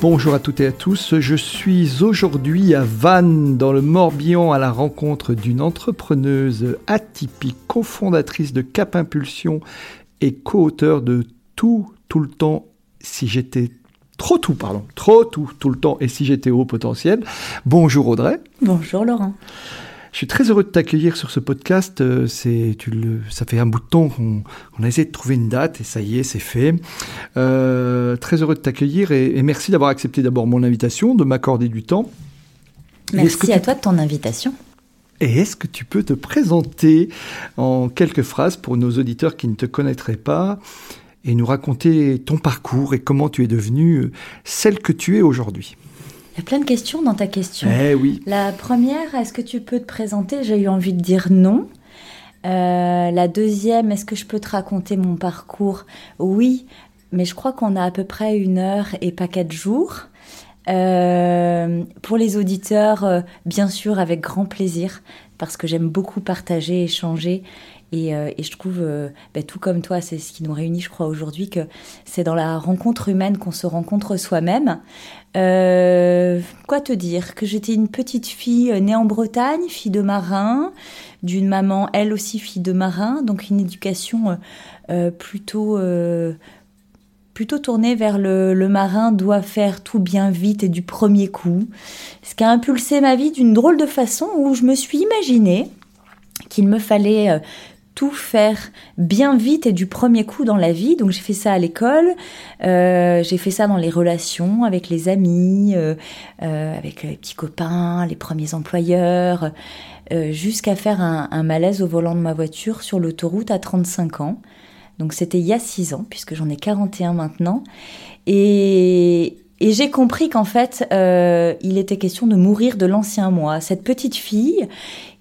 Bonjour à toutes et à tous, je suis aujourd'hui à Vannes dans le Morbihan à la rencontre d'une entrepreneuse atypique, cofondatrice de Cap Impulsion et co-auteur de Tout, tout le temps, si j'étais trop tout, pardon, trop tout, tout le temps et si j'étais au potentiel. Bonjour Audrey. Bonjour Laurent. Je suis très heureux de t'accueillir sur ce podcast. Euh, c'est, tu le, ça fait un bout de temps qu'on on a essayé de trouver une date et ça y est, c'est fait. Euh, très heureux de t'accueillir et, et merci d'avoir accepté d'abord mon invitation, de m'accorder du temps. Merci à toi de ton invitation. Et est-ce que tu peux te présenter en quelques phrases pour nos auditeurs qui ne te connaîtraient pas et nous raconter ton parcours et comment tu es devenue celle que tu es aujourd'hui? Il y a plein de questions dans ta question. Eh oui. La première, est-ce que tu peux te présenter? J'ai eu envie de dire non. Euh, la deuxième, est-ce que je peux te raconter mon parcours? Oui, mais je crois qu'on a à peu près une heure et pas quatre jours. Euh, pour les auditeurs, euh, bien sûr, avec grand plaisir, parce que j'aime beaucoup partager, échanger. Et, euh, et je trouve, ben, tout comme toi, c'est ce qui nous réunit, je crois, aujourd'hui, que c'est dans la rencontre humaine qu'on se rencontre soi-même. Euh, quoi te dire Que j'étais une petite fille née en Bretagne, fille de marin, d'une maman, elle aussi fille de marin, donc une éducation plutôt plutôt tournée vers le, le, marin doit faire tout bien vite et du premier coup. Ce qui a impulsé ma vie d'une drôle de façon où je me suis imaginé qu'il me fallait tout faire bien vite et du premier coup dans la vie. Donc j'ai fait ça à l'école, euh, j'ai fait ça dans les relations avec les amis, euh, euh, avec les petits copains, les premiers employeurs, jusqu'à faire un, malaise au volant de ma voiture sur l'autoroute à 35 ans. Donc c'était il y a 6 ans, puisque j'en ai 41 maintenant. Et, et j'ai compris qu'en fait, il était question de mourir de l'ancien moi. Cette petite fille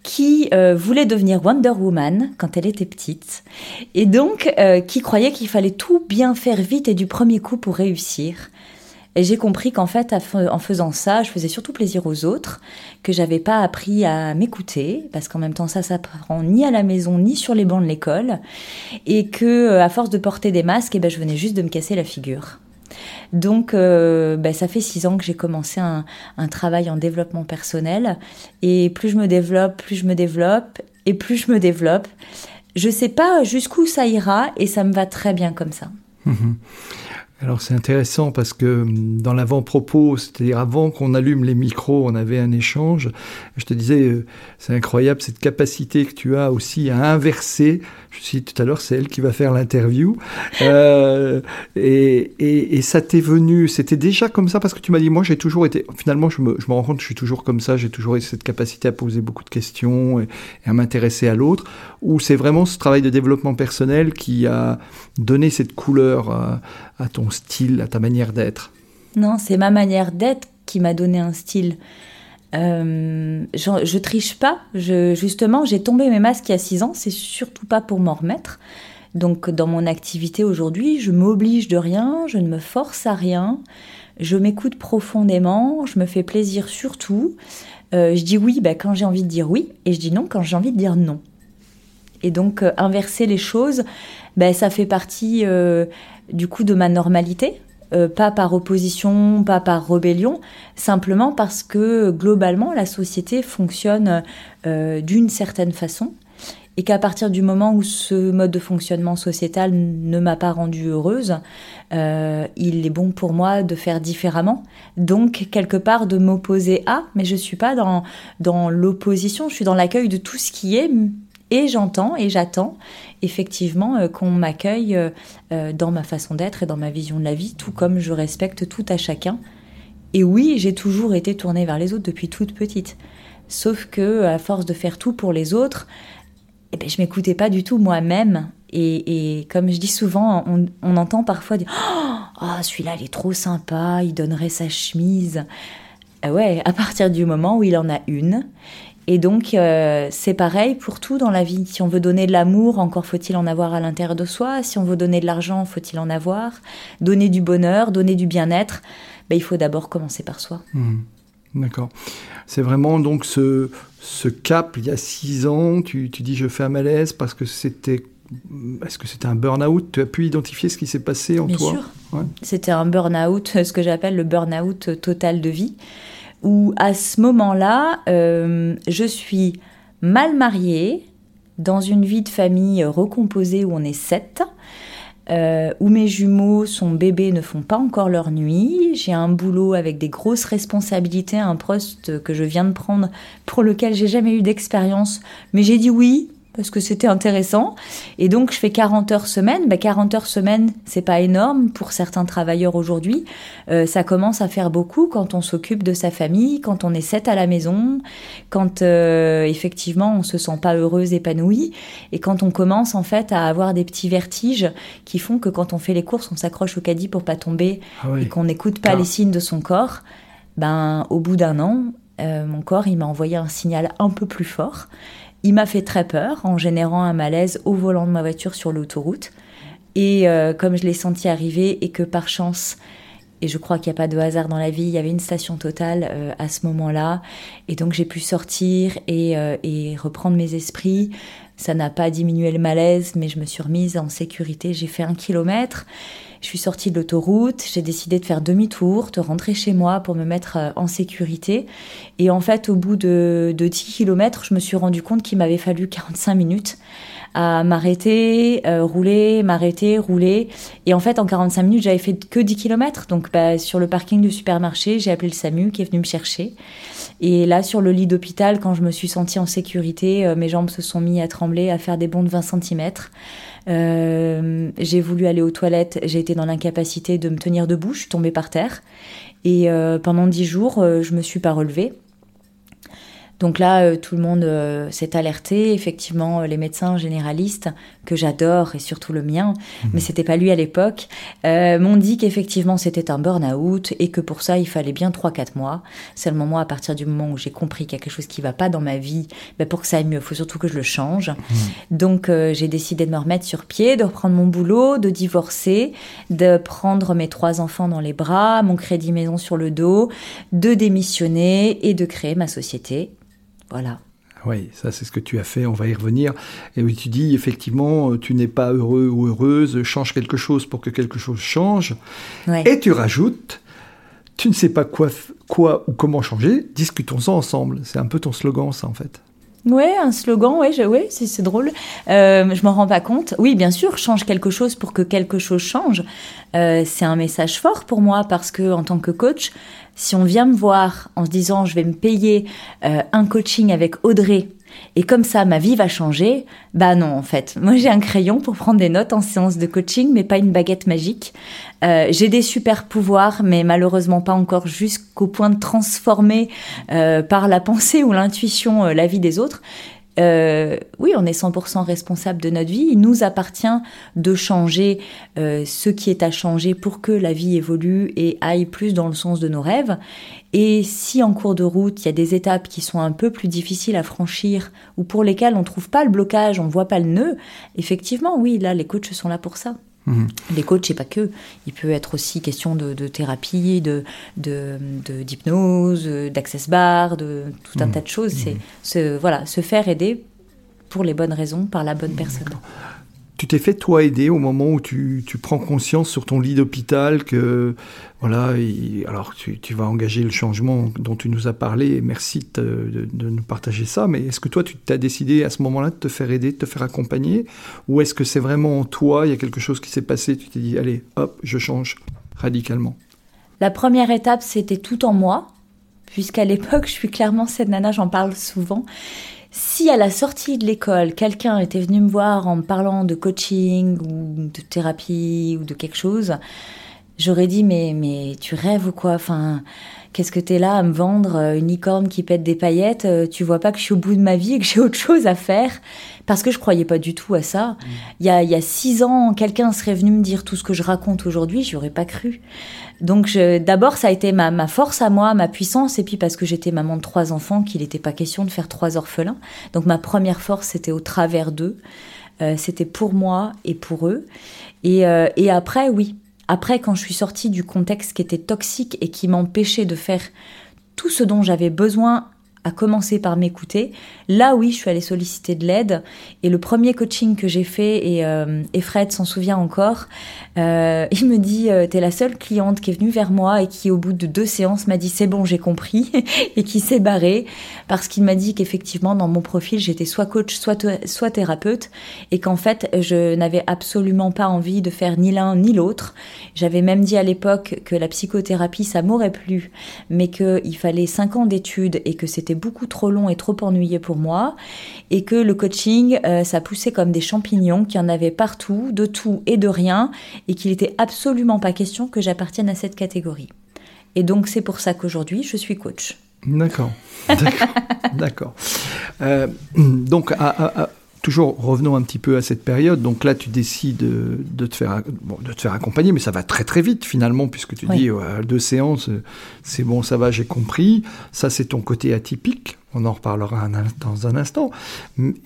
qui euh, voulait devenir Wonder Woman quand elle était petite, et donc euh, qui croyait qu'il fallait tout bien faire vite et du premier coup pour réussir. Et j'ai compris qu'en fait, en faisant ça, je faisais surtout plaisir aux autres, que j'avais pas appris à m'écouter, parce qu'en même temps, ça s'apprend ni à la maison ni sur les bancs de l'école, et que à force de porter des masques, eh ben, je venais juste de me casser la figure. Donc, euh, ben, ça fait six ans que j'ai commencé un, travail en développement personnel. Et plus je me développe, plus je me développe, et plus je me développe. Je sais pas jusqu'où ça ira, et ça me va très bien comme ça. Mmh. Alors c'est intéressant parce que hum, dans l'avant-propos, c'est-à-dire avant qu'on allume les micros, on avait un échange. Je te disais, euh, c'est incroyable cette capacité que tu as aussi à inverser. Je suis tout à l'heure, c'est elle qui va faire l'interview. Euh, et, et, ça t'est venu, c'était déjà comme ça parce que tu m'as dit, moi j'ai toujours été, finalement je me, je me rends compte je suis toujours comme ça, j'ai toujours eu cette capacité à poser beaucoup de questions et, à m'intéresser à l'autre. Ou c'est vraiment ce travail de développement personnel qui a donné cette couleur à, à ton style, à ta manière d'être? Non, c'est ma manière d'être qui m'a donné un style. Euh, je, triche pas. Je, justement, j'ai tombé mes masques il y a 6 ans. C'est surtout pas pour m'en remettre. Donc, dans mon activité aujourd'hui, je m'oblige de rien. Je ne me force à rien. Je m'écoute profondément. Je me fais plaisir surtout. Euh, je dis oui bah, quand j'ai envie de dire oui. Et je dis non quand j'ai envie de dire non. Et donc, euh, inverser les choses, bah, ça fait partie du coup de ma normalité. Euh, pas par opposition, pas par rébellion, simplement parce que globalement la société fonctionne euh, d'une certaine façon et qu'à partir du moment où ce mode de fonctionnement sociétal ne m'a pas rendue heureuse, euh, il est bon pour moi de faire différemment. Donc quelque part de m'opposer à, mais je suis pas dans dans l'opposition, je suis dans l'accueil de tout ce qui est et j'entends et j'attends effectivement euh, qu'on m'accueille euh, euh, dans ma façon d'être et dans ma vision de la vie, tout comme je respecte tout à chacun. Et oui, j'ai toujours été tournée vers les autres depuis toute petite. Sauf que, à force de faire tout pour les autres, eh ben, je m'écoutais pas du tout moi-même. Et, comme je dis souvent, on, entend parfois dire Oh, celui-là, il est trop sympa, il donnerait sa chemise. Ah ouais, à partir du moment où il en a une. Et donc, euh, c'est pareil pour tout dans la vie. Si on veut donner de l'amour, encore faut-il en avoir à l'intérieur de soi. Si on veut donner de l'argent, faut-il en avoir. Donner du bonheur, donner du bien-être, ben, il faut d'abord commencer par soi. Mmh. D'accord. C'est vraiment donc ce, ce cap, il y a six ans, tu, tu dis je fais un malaise parce que c'était est-ce que c'était un burn-out? Tu as pu identifier ce qui s'est passé en Bien toi? sûr. C'était un burn-out, ce que j'appelle le burn-out total de vie, où à ce moment-là, euh, je suis mal mariée, dans une vie de famille recomposée où on est sept, euh, où mes jumeaux, son bébé, ne font pas encore leur nuit. J'ai un boulot avec des grosses responsabilités, un poste que je viens de prendre pour lequel j'ai jamais eu d'expérience, mais j'ai dit oui parce que c'était intéressant. Et donc, je fais 40 heures semaine. 40 bah, heures semaine, c'est pas énorme pour certains travailleurs aujourd'hui. Euh, ça commence à faire beaucoup quand on s'occupe de sa famille, quand on est sept à la maison, quand euh, effectivement on se sent pas heureuse, épanouie, et quand on commence en fait à avoir des petits vertiges qui font que quand on fait les courses, on s'accroche au caddie pour pas tomber ah et qu'on n'écoute pas les signes de son corps. Ben, au bout d'un an, euh, mon corps, il m'a envoyé un signal un peu plus fort. Il m'a fait très peur en générant un malaise au volant de ma voiture sur l'autoroute. Et euh, comme je l'ai senti arriver et que par chance, et je crois qu'il n'y a pas de hasard dans la vie, il y avait une station totale euh, à ce moment-là. Et donc j'ai pu sortir et, euh, et reprendre mes esprits. Ça n'a pas diminué le malaise, mais je me suis remise en sécurité. J'ai fait un kilomètre. Je suis sortie de l'autoroute, j'ai décidé de faire demi-tour, de rentrer chez moi pour me mettre euh, en sécurité. Et en fait, au bout de, de 10 km, je me suis rendu compte qu'il m'avait fallu 45 minutes à m'arrêter, euh, rouler, m'arrêter, rouler. Et en fait, en 45 minutes, j'avais fait que 10 km. Donc, bah, sur le parking du supermarché, j'ai appelé le SAMU qui est venu me chercher. Et là, sur le lit d'hôpital, quand je me suis sentie en sécurité, euh, mes jambes se sont mis à trembler, à faire des bonds de 20 cm. Euh, j'ai voulu aller aux toilettes, j'ai été dans l'incapacité de me tenir debout, je suis tombée par terre. Et euh, pendant dix jours, je me suis pas relevée. Donc là, euh, tout le monde euh, s'est alerté. Effectivement, euh, les médecins généralistes, que j'adore, et surtout le mien, mhm. mais c'était pas lui à l'époque, m'ont dit qu'effectivement c'était un burn-out et que pour ça, il fallait bien 3-4 mois. Le moment, à partir du moment où j'ai compris qu'il y a quelque chose qui va pas dans ma vie, ben pour que ça aille mieux, il faut surtout que je le change. Mhm. Donc j'ai décidé de me remettre sur pied, de reprendre mon boulot, de divorcer, de prendre mes trois enfants dans les bras, mon crédit maison sur le dos, de démissionner et de créer ma société voilà. Oui, ça c'est ce que tu as fait, on va y revenir. Et oui, tu dis effectivement, tu n'es pas heureux ou heureuse, change quelque chose pour que quelque chose change. Et tu rajoutes, tu ne sais pas quoi, quoi ou comment changer, discutons-en ensemble. C'est un peu ton slogan ça en fait. Ouais, un slogan, ouais, ouais c'est drôle. Euh, je m'en rends pas compte. Oui, bien sûr, change quelque chose pour que quelque chose change. Euh, c'est un message fort pour moi parce que en tant que coach, si on vient me voir en se disant je vais me payer euh, un coaching avec Audrey et comme ça ma vie va changer, bah non en fait. Moi j'ai un crayon pour prendre des notes en séance de coaching mais pas une baguette magique. Euh, j'ai des super pouvoirs mais malheureusement pas encore jusqu'au point de transformer euh, par la pensée ou l'intuition la vie des autres. Euh, oui, on est 100% responsable de notre vie. Il nous appartient de changer euh, ce qui est à changer pour que la vie évolue et aille plus dans le sens de nos rêves. Et si en cours de route, il y a des étapes qui sont un peu plus difficiles à franchir ou pour lesquelles on ne trouve pas le blocage, on ne voit pas le nœud, effectivement, oui, là, les coachs sont là pour ça. Mhm. Les coachs, c'est pas que. Il peut être aussi question de, thérapie, de, d'hypnose, d'access bar, de tout un mhm. tas de choses. C'est mhm. se, voilà, se faire aider pour les bonnes raisons par la bonne personne. Tu t'es fait toi aider au moment où tu, prends conscience sur ton lit d'hôpital que voilà, alors tu, vas engager le changement dont tu nous as parlé. Merci de, nous partager ça. Mais est-ce que toi tu t'as décidé à ce moment-là de te faire aider, de te faire accompagner, ou est-ce que c'est vraiment en toi, il y a quelque chose qui s'est passé, tu t'es dit allez, hop, je change radicalement? La première étape, c'était tout en moi, puisqu'à l'époque, je suis clairement cette nana, j'en parle souvent. Si à la sortie de l'école, quelqu'un était venu me voir en me parlant de coaching ou de thérapie ou de quelque chose, j'aurais dit mais mais tu rêves ou quoi? Qu'est-ce que t'es là à me vendre euh, une licorne qui pète des paillettes euh, Tu vois pas que je suis au bout de ma vie et que j'ai autre chose à faire? Parce que je croyais pas du tout à ça. Mm. Il y, a, il y a six ans, quelqu'un serait venu me dire tout ce que je raconte aujourd'hui, j'y aurais pas cru. Donc d'abord, ça a été ma, ma, force à moi, ma puissance, et puis parce que j'étais maman de trois enfants, qu'il n'était pas question de faire trois orphelins. Donc ma première force, c'était au travers d'eux. Euh, c'était pour moi et pour eux. Et, euh, et après, oui, après, quand je suis sortie du contexte qui était toxique et qui m'empêchait de faire tout ce dont j'avais besoin à commencer par m'écouter. Là, oui, je suis allée solliciter de l'aide. Et le premier coaching que j'ai fait, et, euh, Fred s'en souvient encore, euh, il me dit euh, T'es la seule cliente qui est venue vers moi et qui, au bout de deux séances, m'a dit C'est bon, j'ai compris, et qui s'est barrée parce qu'il m'a dit qu'effectivement, dans mon profil, j'étais soit coach, soit, soit thérapeute, et qu'en fait, je n'avais absolument pas envie de faire ni l'un ni l'autre. J'avais même dit à l'époque que la psychothérapie, ça m'aurait plu, mais qu'il fallait cinq ans d'études et que c'était beaucoup trop long et trop ennuyé pour moi, et que le coaching, euh, ça poussait comme des champignons, qu'il y en avait partout, de tout et de rien, et qu'il n'était absolument pas question que j'appartienne à cette catégorie. Et donc c'est pour ça qu'aujourd'hui, je suis coach. D'accord, d'accord. Euh, donc, à, toujours revenons un petit peu à cette période. Donc là, tu décides de te faire, de te faire accompagner, mais ça va très très vite finalement, puisque tu dis deux séances, c'est bon, ça va, j'ai compris. Ça, c'est ton côté atypique. On en reparlera dans un instant.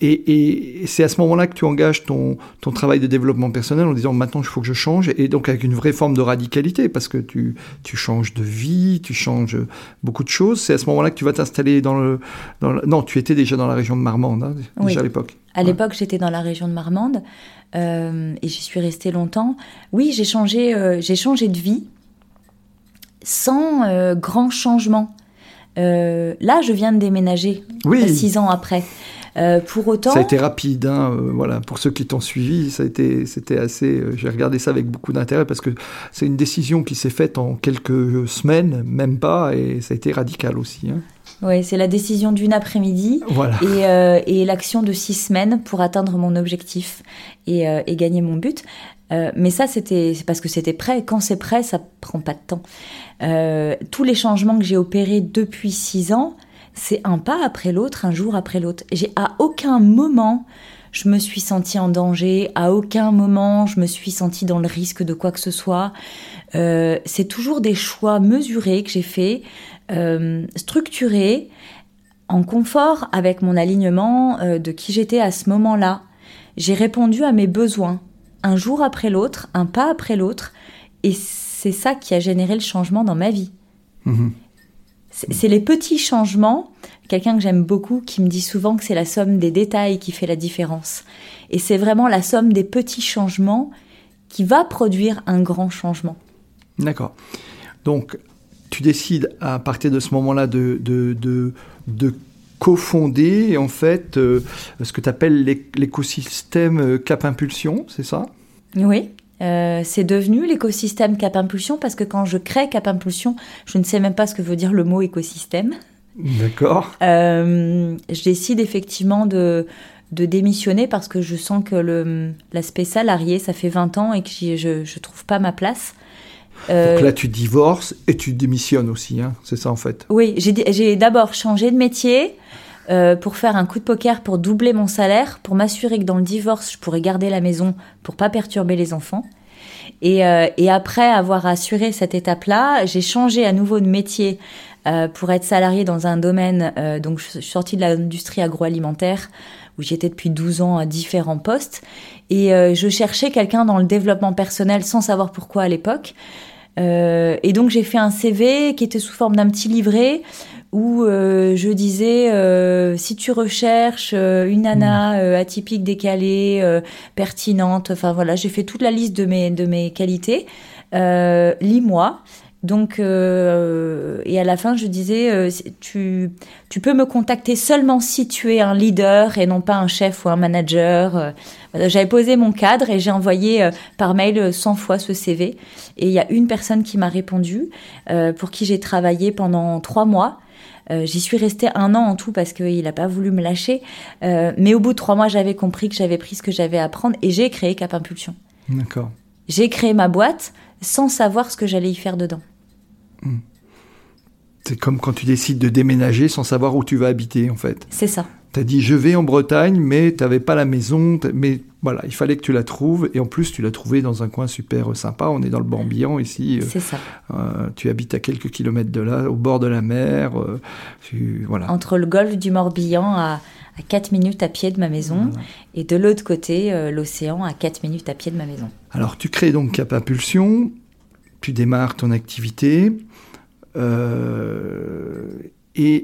Et, c'est à ce moment-là que tu engages ton, ton travail de développement personnel en disant maintenant il faut que je change, et donc avec une vraie forme de radicalité, parce que tu, tu changes de vie, tu changes beaucoup de choses. C'est à ce moment-là que tu vas t'installer dans le, Non, tu étais déjà dans la région de Marmande, hein, déjà à l'époque. À l'époque, j'étais dans la région de Marmande euh, et j'y suis restée longtemps. Oui, j'ai changé, euh, j'ai changé de vie sans euh, grand changement. Euh, là, je viens de déménager, six ans après. Euh, pour autant, ça a été rapide. Hein, euh, voilà, pour ceux qui t'ont suivi, ça a été, c'était assez. J'ai regardé ça avec beaucoup d'intérêt parce que c'est une décision qui s'est faite en quelques semaines, même pas, et ça a été radical aussi. Hein. Oui, c'est la décision d'une après-midi voilà. et, et l'action de six semaines pour atteindre mon objectif et, et gagner mon but. mais ça, c'était c'est parce que c'était prêt. Quand c'est prêt, ça prend pas de temps. Euh, tous les changements que j'ai opérés depuis six ans, c'est un pas après l'autre, un jour après l'autre. J'ai à aucun moment je me suis sentie en danger, à aucun moment je me suis sentie dans le risque de quoi que ce soit. Euh, c'est toujours des choix mesurés que j'ai faits, euh, structurés, en confort avec mon alignement de qui j'étais à ce moment-là. J'ai répondu à mes besoins, un jour après l'autre, un pas après l'autre, et c'est ça qui a généré le changement dans ma vie. Mhm. C'est les petits changements. Quelqu'un que j'aime beaucoup qui me dit souvent que c'est la somme des détails qui fait la différence. Et c'est vraiment la somme des petits changements qui va produire un grand changement. D'accord. Donc, tu décides à partir de ce moment-là de, de, de, cofonder en fait euh, ce que tu appelles l'écosystème euh, Cap Impulsion, c'est ça? Oui. Euh, c'est devenu l'écosystème Cap Impulsion parce que quand je crée Cap Impulsion, je ne sais même pas ce que veut dire le mot écosystème. D'accord. Euh, je décide effectivement de, de démissionner parce que je sens que l'aspect salarié, ça fait 20 ans et que je ne trouve pas ma place. Euh, Donc là, tu divorces et tu démissionnes aussi, hein c'est ça en fait Oui, j'ai d'abord changé de métier pour faire un coup de poker pour doubler mon salaire, pour m'assurer que dans le divorce, je pourrais garder la maison pour pas perturber les enfants. Et, euh, et après avoir assuré cette étape-là, j'ai changé à nouveau de métier euh, pour être salarié dans un domaine. Euh, donc, je suis sortie de l'industrie agroalimentaire où j'étais depuis 12 ans à différents postes. Et euh, je cherchais quelqu'un dans le développement personnel sans savoir pourquoi à l'époque. Euh, et donc, j'ai fait un CV qui était sous forme d'un petit livret où euh, je disais euh, si tu recherches une nana hmm. atypique, décalée, pertinente, enfin voilà, j'ai fait toute la liste de mes de mes qualités. Lis-moi. Donc et à la fin je disais tu tu peux me contacter seulement si tu es un leader et non pas un chef ou un manager. J'avais posé mon cadre et j'ai envoyé par mail 100 fois ce CV et il y a une personne qui m'a répondu pour qui j'ai travaillé pendant trois mois euh, j'y suis restée un an en tout parce qu'il n'a pas voulu me lâcher. Euh, mais au bout de trois mois, j'avais compris que j'avais pris ce que j'avais à apprendre et j'ai créé Cap Impulsion. D'accord. J'ai créé ma boîte sans savoir ce que j'allais y faire dedans. Hmm. C'est comme quand tu décides de déménager sans savoir où tu vas habiter, en fait. C'est ça. Tu as dit je vais en Bretagne, mais tu n'avais pas la maison. Mais voilà, il fallait que tu la trouves. Et en plus, tu l'as trouvée dans un coin super sympa. On est dans le Morbihan ici. C'est ça. Euh, tu habites à quelques kilomètres de là, au bord de la mer. Euh, tu, voilà. Entre le golfe du Morbihan à, à 4 minutes à pied de ma maison et de l'autre côté, euh, l'océan à 4 minutes à pied de ma maison. Alors, tu crées donc Cap Impulsion. Tu démarres ton activité. Et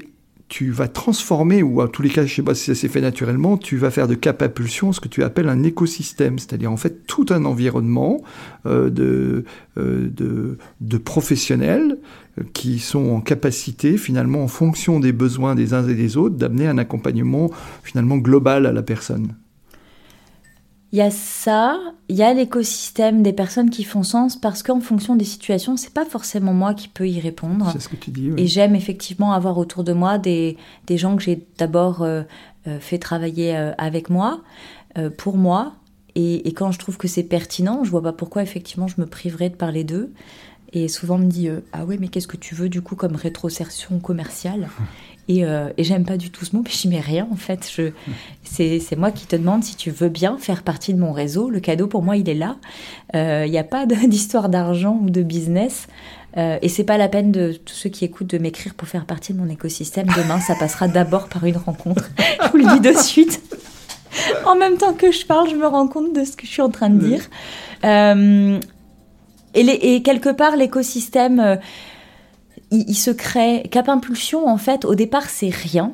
tu vas transformer, ou en tous les cas, je ne sais pas si ça s'est fait naturellement, tu vas faire de cap impulsion ce que tu appelles un écosystème, c'est-à-dire en fait tout un environnement euh, de, euh, de, de, professionnels euh, qui sont en capacité, finalement, en fonction des besoins des uns et des autres, d'amener un accompagnement finalement global à la personne. Il y a ça, il y a l'écosystème des personnes qui font sens parce qu'en fonction des situations, c'est pas forcément moi qui peux y répondre. C'est ce que tu dis. Et j'aime effectivement avoir autour de moi des, des gens que j'ai d'abord euh, euh, fait travailler euh, avec moi, pour moi. Et, et, quand je trouve que c'est pertinent, je vois pas pourquoi effectivement je me priverais de parler d'eux. Et souvent on me dit ah ouais mais qu'est-ce que tu veux du coup comme rétrosertion commerciale? Euh, et, j'aime pas du tout ce mot, mais je mets rien en fait. Je, c'est, moi qui te demande si tu veux bien faire partie de mon réseau. Le cadeau pour moi, il est là. Il euh, n'y a pas d'histoire d'argent ou de business. Euh, et c'est pas la peine de tous ceux qui écoutent de m'écrire pour faire partie de mon écosystème. Demain, ça passera d'abord par une rencontre. je vous le dis de suite. en même temps que je parle, je me rends compte de ce que je suis en train de dire. Euh, et, les, et, quelque part, l'écosystème il, se crée. Cap Impulsion, en fait, au départ, c'est rien.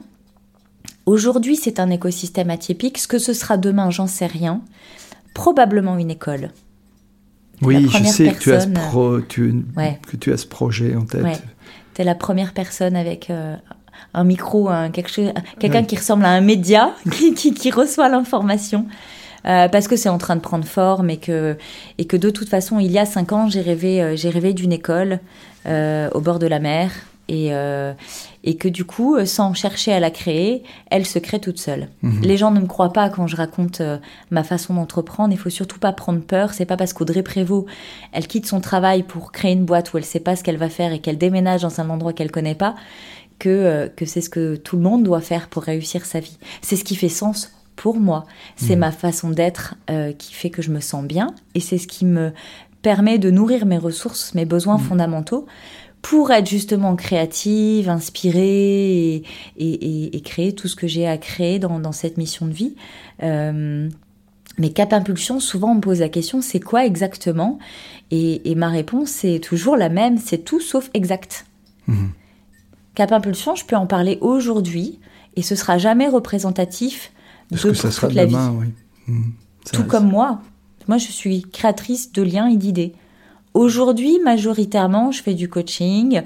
Aujourd'hui, c'est un écosystème atypique. Ce que ce sera demain, j'en sais rien. Probablement une école. Oui, je sais que tu, as ce que tu as ce projet en tête. Tu es la première personne avec euh, un micro, quelqu'un qui ressemble à un média qui, reçoit l'information. Euh, parce que c'est en train de prendre forme et que, et que de toute façon, il y a cinq ans, j'ai rêvé, euh, j'ai rêvé d'une école euh, au bord de la mer et, euh, et que du coup, sans chercher à la créer, elle se crée toute seule. Mhm. Les gens ne me croient pas quand je raconte euh, ma façon d'entreprendre. Il faut surtout pas prendre peur. C'est pas parce qu'Audrey Prévost, elle quitte son travail pour créer une boîte où elle sait pas ce qu'elle va faire et qu'elle déménage dans un endroit qu'elle connaît pas que, que c'est ce que tout le monde doit faire pour réussir sa vie. C'est ce qui fait sens pour moi. C'est mhm. ma façon d'être qui fait que je me sens bien et c'est ce qui me permet de nourrir mes ressources, mes besoins mm. fondamentaux pour être justement créative, inspirée et, créer tout ce que j'ai à créer dans, cette mission de vie. Euh, mais Cap Impulsion, souvent on me pose la question, c'est quoi exactement? Et, ma réponse est toujours la même, c'est tout sauf exact. Mm-hmm. Cap Impulsion, je peux en parler aujourd'hui et ce sera jamais représentatif de, ce que ça sera la demain, vie. Oui. Mm. Tout comme moi, moi, je suis créatrice de liens et d'idées. Aujourd'hui, majoritairement, je fais du coaching,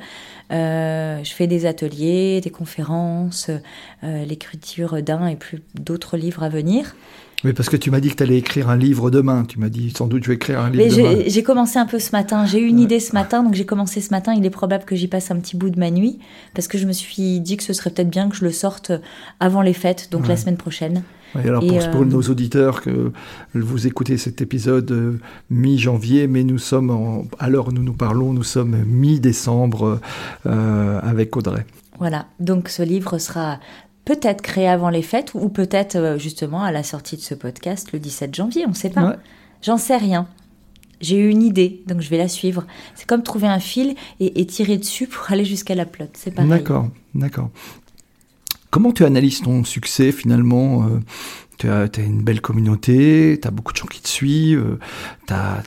euh, je fais des ateliers, des conférences, euh, l'écriture d'un et plus d'autres livres à venir. Oui, parce que tu m'as dit que tu allais écrire un livre demain. Tu m'as dit sans doute je vais écrire un livre demain. J'ai commencé un peu ce matin. J'ai eu une idée ce matin, donc j'ai commencé ce matin. Il est probable que j'y passe un petit bout de ma nuit, parce que je me suis dit que ce serait peut-être bien que je le sorte avant les fêtes, donc la semaine prochaine alors pour, euh, nos auditeurs que vous écoutez cet épisode euh, mi-janvier, mais nous sommes, en, à l'heure où nous nous parlons, nous sommes mi-décembre euh, avec Audrey. Voilà, donc ce livre sera peut-être créé avant les fêtes ou peut-être justement à la sortie de ce podcast le 17 janvier, on ne sait pas. J'en sais rien. J'ai eu une idée, donc je vais la suivre. C'est comme trouver un fil et, et tirer dessus pour aller jusqu'à la plotte. C'est pareil. D'accord, d'accord. Comment tu analyses ton succès finalement euh, tu as, une belle communauté, tu as beaucoup de gens qui te suivent, tu as,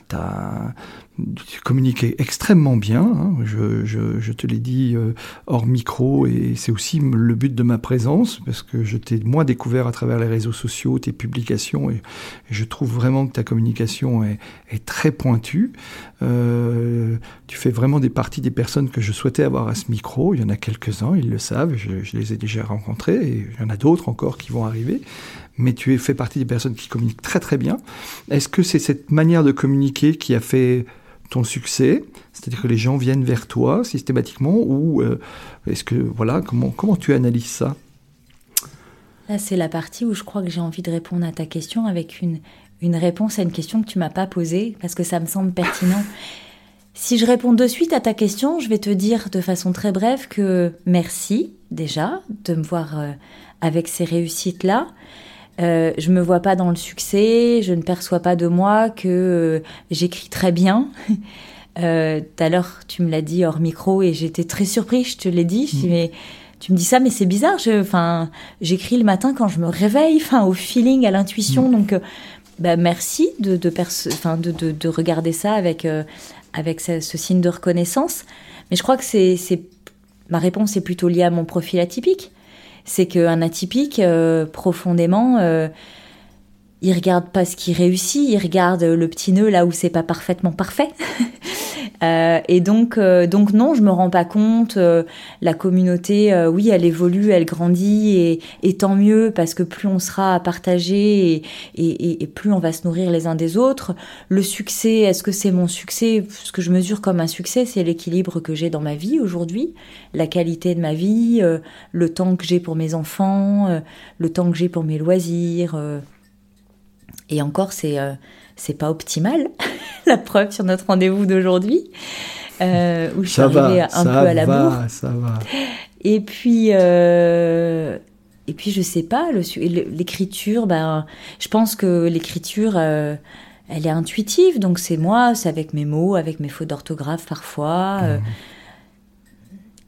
tu communiques extrêmement bien, hein. je, te l'ai dit euh, hors micro, et c'est aussi le but de ma présence, parce que je t'ai moi découvert à travers les réseaux sociaux, tes publications, et, je trouve vraiment que ta communication est, est très pointue. Euh, tu fais vraiment des parties des personnes que je souhaitais avoir à ce micro, il y en a quelques-uns, ils le savent, je, je les ai déjà rencontrés, et il y en a d'autres encore qui vont arriver mais tu fais partie des personnes qui communiquent très très bien. Est-ce que c'est cette manière de communiquer qui a fait ton succès C'est-à-dire que les gens viennent vers toi systématiquement ou euh, est-ce que voilà comment comment tu analyses ça? Là, c'est la partie où je crois que j'ai envie de répondre à ta question avec une, une réponse à une question que tu m'as pas posée parce que ça me semble pertinent. Si je réponds de suite à ta question, je vais te dire de façon très brève que merci déjà de me voir euh, avec ces réussites-là. Euh, je me vois pas dans le succès, je ne perçois pas de moi que euh, j'écris très bien. Euh, tout à l'heure, tu me l'as dit hors micro et j'étais très surpris, je te l'ai dit. Dis, mm. mais tu me dis ça, mais c'est bizarre. Enfin, j'écris le matin quand je me réveille, enfin, au feeling, à l'intuition. Mm. Donc, bah, merci de de, de, de, regarder ça avec, avec ce, signe de reconnaissance. Mais je crois que c'est, ma réponse est plutôt liée à mon profil atypique. C'est qu'un atypique, euh, profondément, euh, il regarde pas ce qui réussit, il regarde le petit nœud là où c'est pas parfaitement parfait. Euh, et donc, euh, donc non, je me rends pas compte. Euh, la communauté, oui, elle évolue, elle grandit, et, et, tant mieux parce que plus on sera à partager et, et, et, plus on va se nourrir les uns des autres. Le succès, est-ce que c'est mon succès? Ce que je mesure comme un succès, c'est l'équilibre que j'ai dans ma vie aujourd'hui, la qualité de ma vie, le temps que j'ai pour mes enfants, le temps que j'ai pour mes loisirs. et encore, c'est c'est pas optimal. la preuve sur notre rendez-vous d'aujourd'hui, euh, où je suis arrivée un peu à la bourre. Ça va. Et puis, euh, et puis je sais pas, l'écriture, ben, je pense que l'écriture, euh, elle est intuitive, donc c'est moi, c'est avec mes mots, avec mes fautes d'orthographe parfois. Mmh.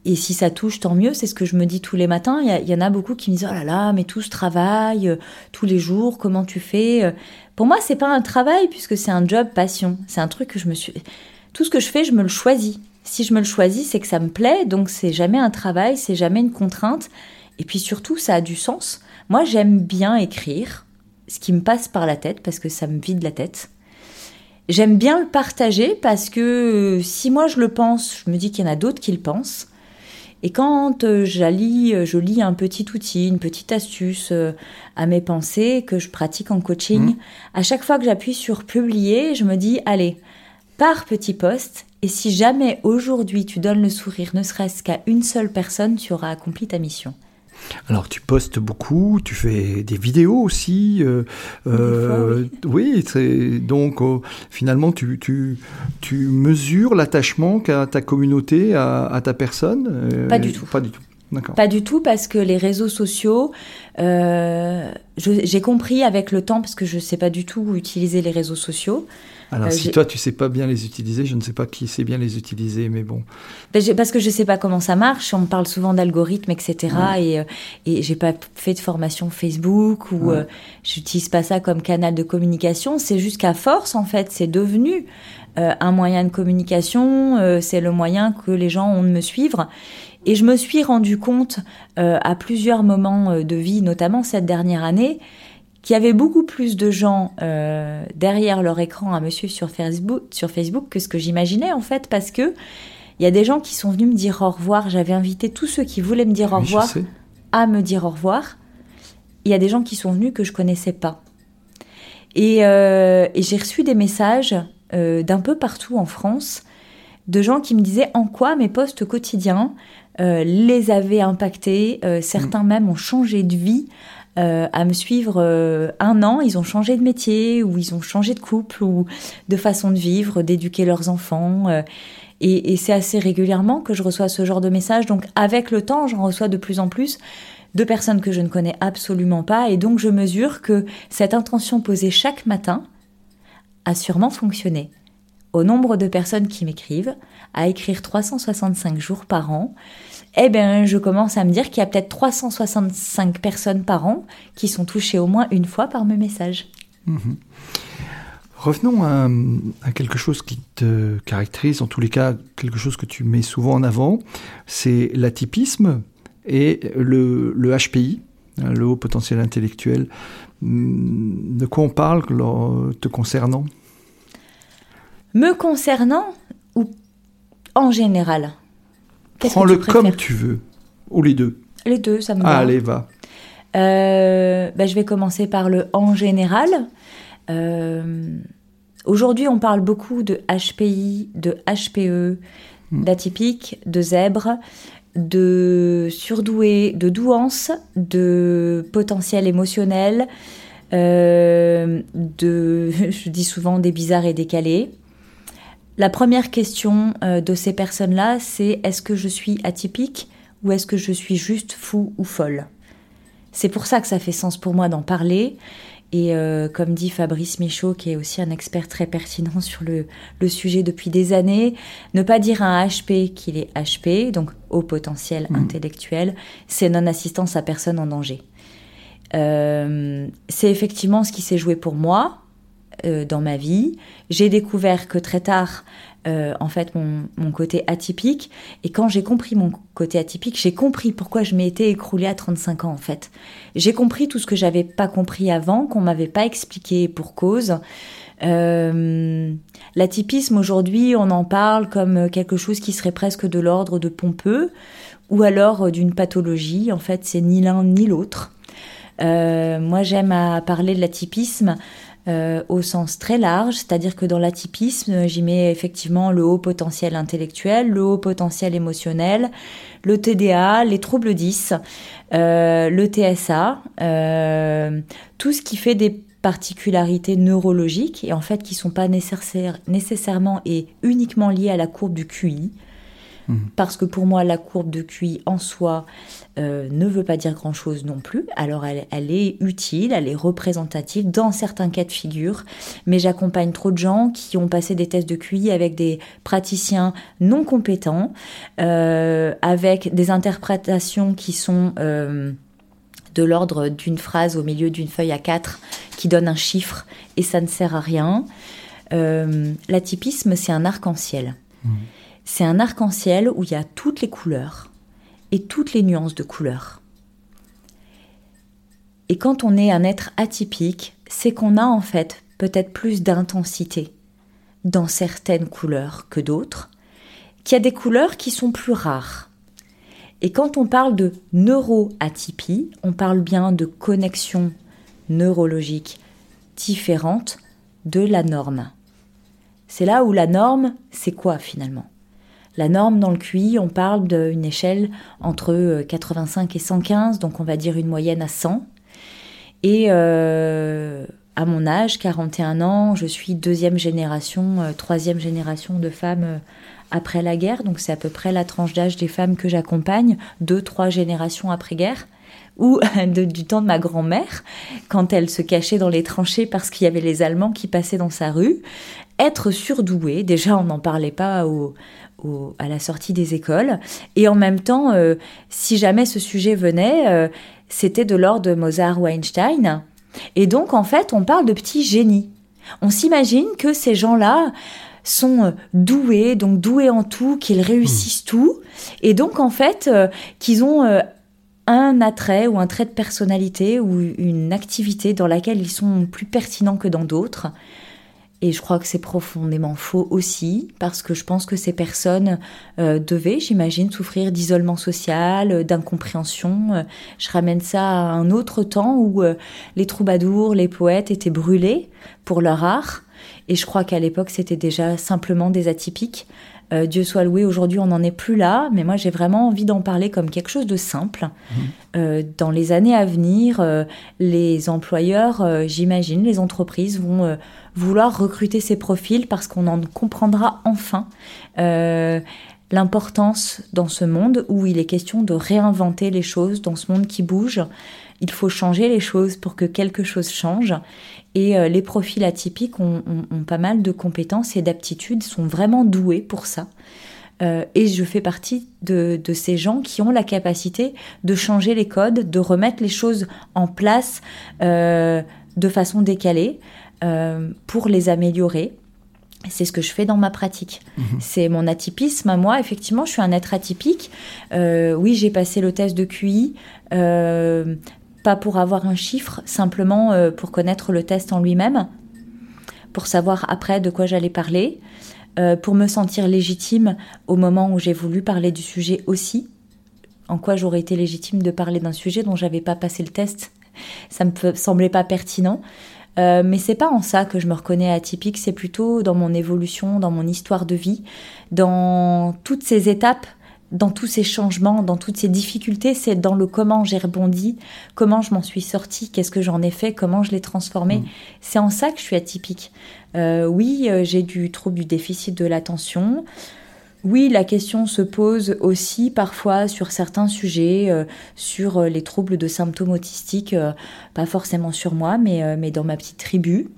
Et si ça touche, tant mieux. C'est ce que je me dis tous les matins. Il y, y, en a beaucoup qui me disent Oh là là, mais tout ce travail, tous les jours, comment tu fais pour moi, c'est pas un travail puisque c'est un job passion. C'est un truc que je me suis. Tout ce que je fais, je me le choisis. Si je me le choisis, c'est que ça me plaît, donc c'est jamais un travail, c'est jamais une contrainte. Et puis surtout, ça a du sens. Moi, j'aime bien écrire, ce qui me passe par la tête parce que ça me vide la tête. J'aime bien le partager parce que si moi je le pense, je me dis qu'il y en a d'autres qui le pensent. Et quand euh, euh, je lis un petit outil, une petite astuce euh, à mes pensées que je pratique en coaching, mmh. à chaque fois que j'appuie sur publier, je me dis, allez, par petit poste, et si jamais aujourd'hui tu donnes le sourire, ne serait-ce qu'à une seule personne, tu auras accompli ta mission. Alors tu postes beaucoup, tu fais des vidéos aussi. Euh, euh, oui. donc euh, finalement tu, tu, tu mesures l'attachement qu'a ta communauté à, ta personne. Pas du tout. Pas du tout. Pas du tout parce que les réseaux sociaux, j'ai compris avec le temps parce que je ne sais pas du tout utiliser les réseaux sociaux. Alors, euh, si toi, tu sais pas bien les utiliser, je ne sais pas qui sait bien les utiliser, mais bon. Ben, parce que je sais pas comment ça marche. On me parle souvent d'algorithmes, etc. Et, euh, et j'ai pas fait de formation Facebook ou euh, j'utilise pas ça comme canal de communication. C'est juste qu'à force, en fait, c'est devenu un moyen de communication. c'est le moyen que les gens ont de me suivre. Et je me suis rendu compte à plusieurs moments de vie, notamment cette dernière année, qu'il y avait beaucoup plus de gens euh, derrière leur écran à me suivre sur Facebook, sur Facebook que ce que j'imaginais en fait, parce que il y a des gens qui sont venus me dire au revoir. J'avais invité tous ceux qui voulaient me dire au revoir à me dire au revoir. Il y a des gens qui sont venus que je connaissais pas. Et, euh, j'ai reçu des messages euh, d'un peu partout en France de gens qui me disaient en quoi mes postes quotidiens les avaient impactés. certains mm. même ont changé de vie euh, à me suivre euh, un an, ils ont changé de métier ou ils ont changé de couple ou de façon de vivre, d'éduquer leurs enfants. Euh, et, et c'est assez régulièrement que je reçois ce genre de messages. Donc avec le temps, j'en reçois de plus en plus de personnes que je ne connais absolument pas. Et donc je mesure que cette intention posée chaque matin a sûrement fonctionné. Au nombre de personnes qui m'écrivent, à écrire 365 jours par an, eh bien, je commence à me dire qu'il y a peut-être 365 personnes par an qui sont touchées au moins une fois par mes messages. Mhm. Revenons à, quelque chose qui te caractérise, en tous les cas, quelque chose que tu mets souvent en avant, c'est l'atypisme et le, HPI, hein, le haut potentiel intellectuel. Hmm, de quoi on parle te concernant? Me concernant ou en général? Prends-le comme tu veux, ou les deux. Les deux, ça me va. allez, va. Euh, bah, je vais commencer par le en général. Euh, aujourd'hui, on parle beaucoup de HPI, de HPE, hmm. d'atypique, de zèbre, de surdoué, de douance, de potentiel émotionnel, euh, de, je dis souvent des bizarres et décalés. La première question euh, de ces personnes-là, c'est est-ce que je suis atypique ou est-ce que je suis juste fou ou folle? C'est pour ça que ça fait sens pour moi d'en parler. Et euh, comme dit Fabrice Michaud, qui est aussi un expert très pertinent sur le, sujet depuis des années, ne pas dire à un HP qu'il est HP, donc haut potentiel mmh. intellectuel, c'est non-assistance à personne en danger. Euh, c'est effectivement ce qui s'est joué pour moi euh, dans ma vie. J'ai découvert que très tard, euh, en fait, mon, côté atypique. Et quand j'ai compris mon côté atypique, j'ai compris pourquoi je m'étais écroulée à 35 ans, en fait. J'ai compris tout ce que j'avais pas compris avant, qu'on m'avait pas expliqué pour cause. L'atypisme aujourd'hui, on en parle comme quelque chose qui serait presque de l'ordre de pompeux, ou alors d'une pathologie. En fait, c'est ni l'un ni l'autre. Euh, moi, j'aime à parler de l'atypisme euh, au sens très large, c'est-à-dire que dans l'atypisme, j'y mets effectivement le haut potentiel intellectuel, le haut potentiel émotionnel, le TDA, les troubles 10, euh, le TSA, tout ce qui fait des particularités neurologiques et en fait qui sont pas nécessairement et uniquement liées à la courbe du QI. Mmh. Parce que pour moi, la courbe de QI en soi, euh, ne veut pas dire grand-chose non plus. Alors elle, est utile, elle est représentative dans certains cas de figure, mais j'accompagne trop de gens qui ont passé des tests de QI avec des praticiens non compétents, euh, avec des interprétations qui sont... Euh, de l'ordre d'une phrase au milieu d'une feuille à quatre qui donne un chiffre et ça ne sert à rien. L'atypisme, c'est un arc-en-ciel. Mmh. C'est un arc-en-ciel où il y a toutes les couleurs et toutes les nuances de couleurs. Et quand on est un être atypique, c'est qu'on a en fait peut-être plus d'intensité dans certaines couleurs que d'autres, qu'il y a des couleurs qui sont plus rares. Et quand on parle de neuroatypie, on parle bien de connexions neurologiques différentes de la norme. C'est là où la norme, c'est quoi finalement? La norme dans le QI, on parle d'une échelle entre 85 euh, et 115, donc on va dire une moyenne à 100. Et euh, à mon âge, 41 ans, je suis deuxième génération, euh, troisième génération de femmes après la guerre, donc c'est à peu près la tranche d'âge des femmes que j'accompagne, deux, trois générations après-guerre ou du temps de ma grand-mère, quand elle se cachait dans les tranchées parce qu'il y avait les Allemands qui passaient dans sa rue. Être surdouée, déjà on n'en parlait pas au, à la sortie des écoles. Et en même temps, euh, si jamais ce sujet venait, euh, c'était de l'ordre de Mozart ou Einstein. Et donc, en fait, on parle de petits génies. On s'imagine que ces gens-là sont euh, doués, donc doués en tout, qu'ils réussissent hmm. tout, et donc en fait qu'ils ont un attrait ou un trait de personnalité ou une activité dans laquelle ils sont plus pertinents que dans d'autres. Et je crois que c'est profondément faux aussi, parce que je pense que ces personnes euh, devaient, j'imagine, souffrir d'isolement social, euh, d'incompréhension. Euh, je ramène ça à un autre temps où les troubadours, les poètes étaient brûlés pour leur art. Et je crois qu'à l'époque, c'était déjà simplement des atypiques. Dieu soit loué, aujourd'hui on n'en est plus là, mais moi j'ai vraiment envie d'en parler comme quelque chose de simple. Mmh. dans les années à venir, les employeurs, j'imagine, les entreprises vont vouloir recruter ces profils parce qu'on en comprendra enfin euh, l'importance dans ce monde où il est question de réinventer les choses, dans ce monde qui bouge. Il faut changer les choses pour que quelque chose change. Et euh, les profils atypiques ont, pas mal de compétences et d'aptitudes, sont vraiment doués pour ça. Euh, et je fais partie de, de, ces gens qui ont la capacité de changer les codes, de remettre les choses en place de façon décalée. Euh, pour les améliorer. C'est ce que je fais dans ma pratique. Mhm. C'est mon atypisme à moi. Effectivement, je suis un être atypique. Euh, oui, j'ai passé le test de QI, euh, pas pour avoir un chiffre, simplement pour connaître le test en lui-même, pour savoir après de quoi j'allais parler, pour me sentir légitime au moment où j'ai voulu parler du sujet aussi. En quoi j'aurais été légitime de parler d'un sujet dont j'avais pas passé le test Ça me semblait pas pertinent. Euh, mais c'est pas en ça que je me reconnais atypique, c'est plutôt dans mon évolution, dans mon histoire de vie, dans toutes ces étapes dans tous ces changements, dans toutes ces difficultés, c'est dans le comment j'ai rebondi, comment je m'en suis sortie, qu'est-ce que j'en ai fait, comment je l'ai transformé. Mm. C'est en ça que je suis atypique. Euh, oui, euh, j'ai du trouble du déficit de l'attention. Oui, la question se pose aussi parfois sur certains sujets, euh, sur les troubles de symptômes autistiques, pas forcément sur moi, mais, mais dans ma petite tribu.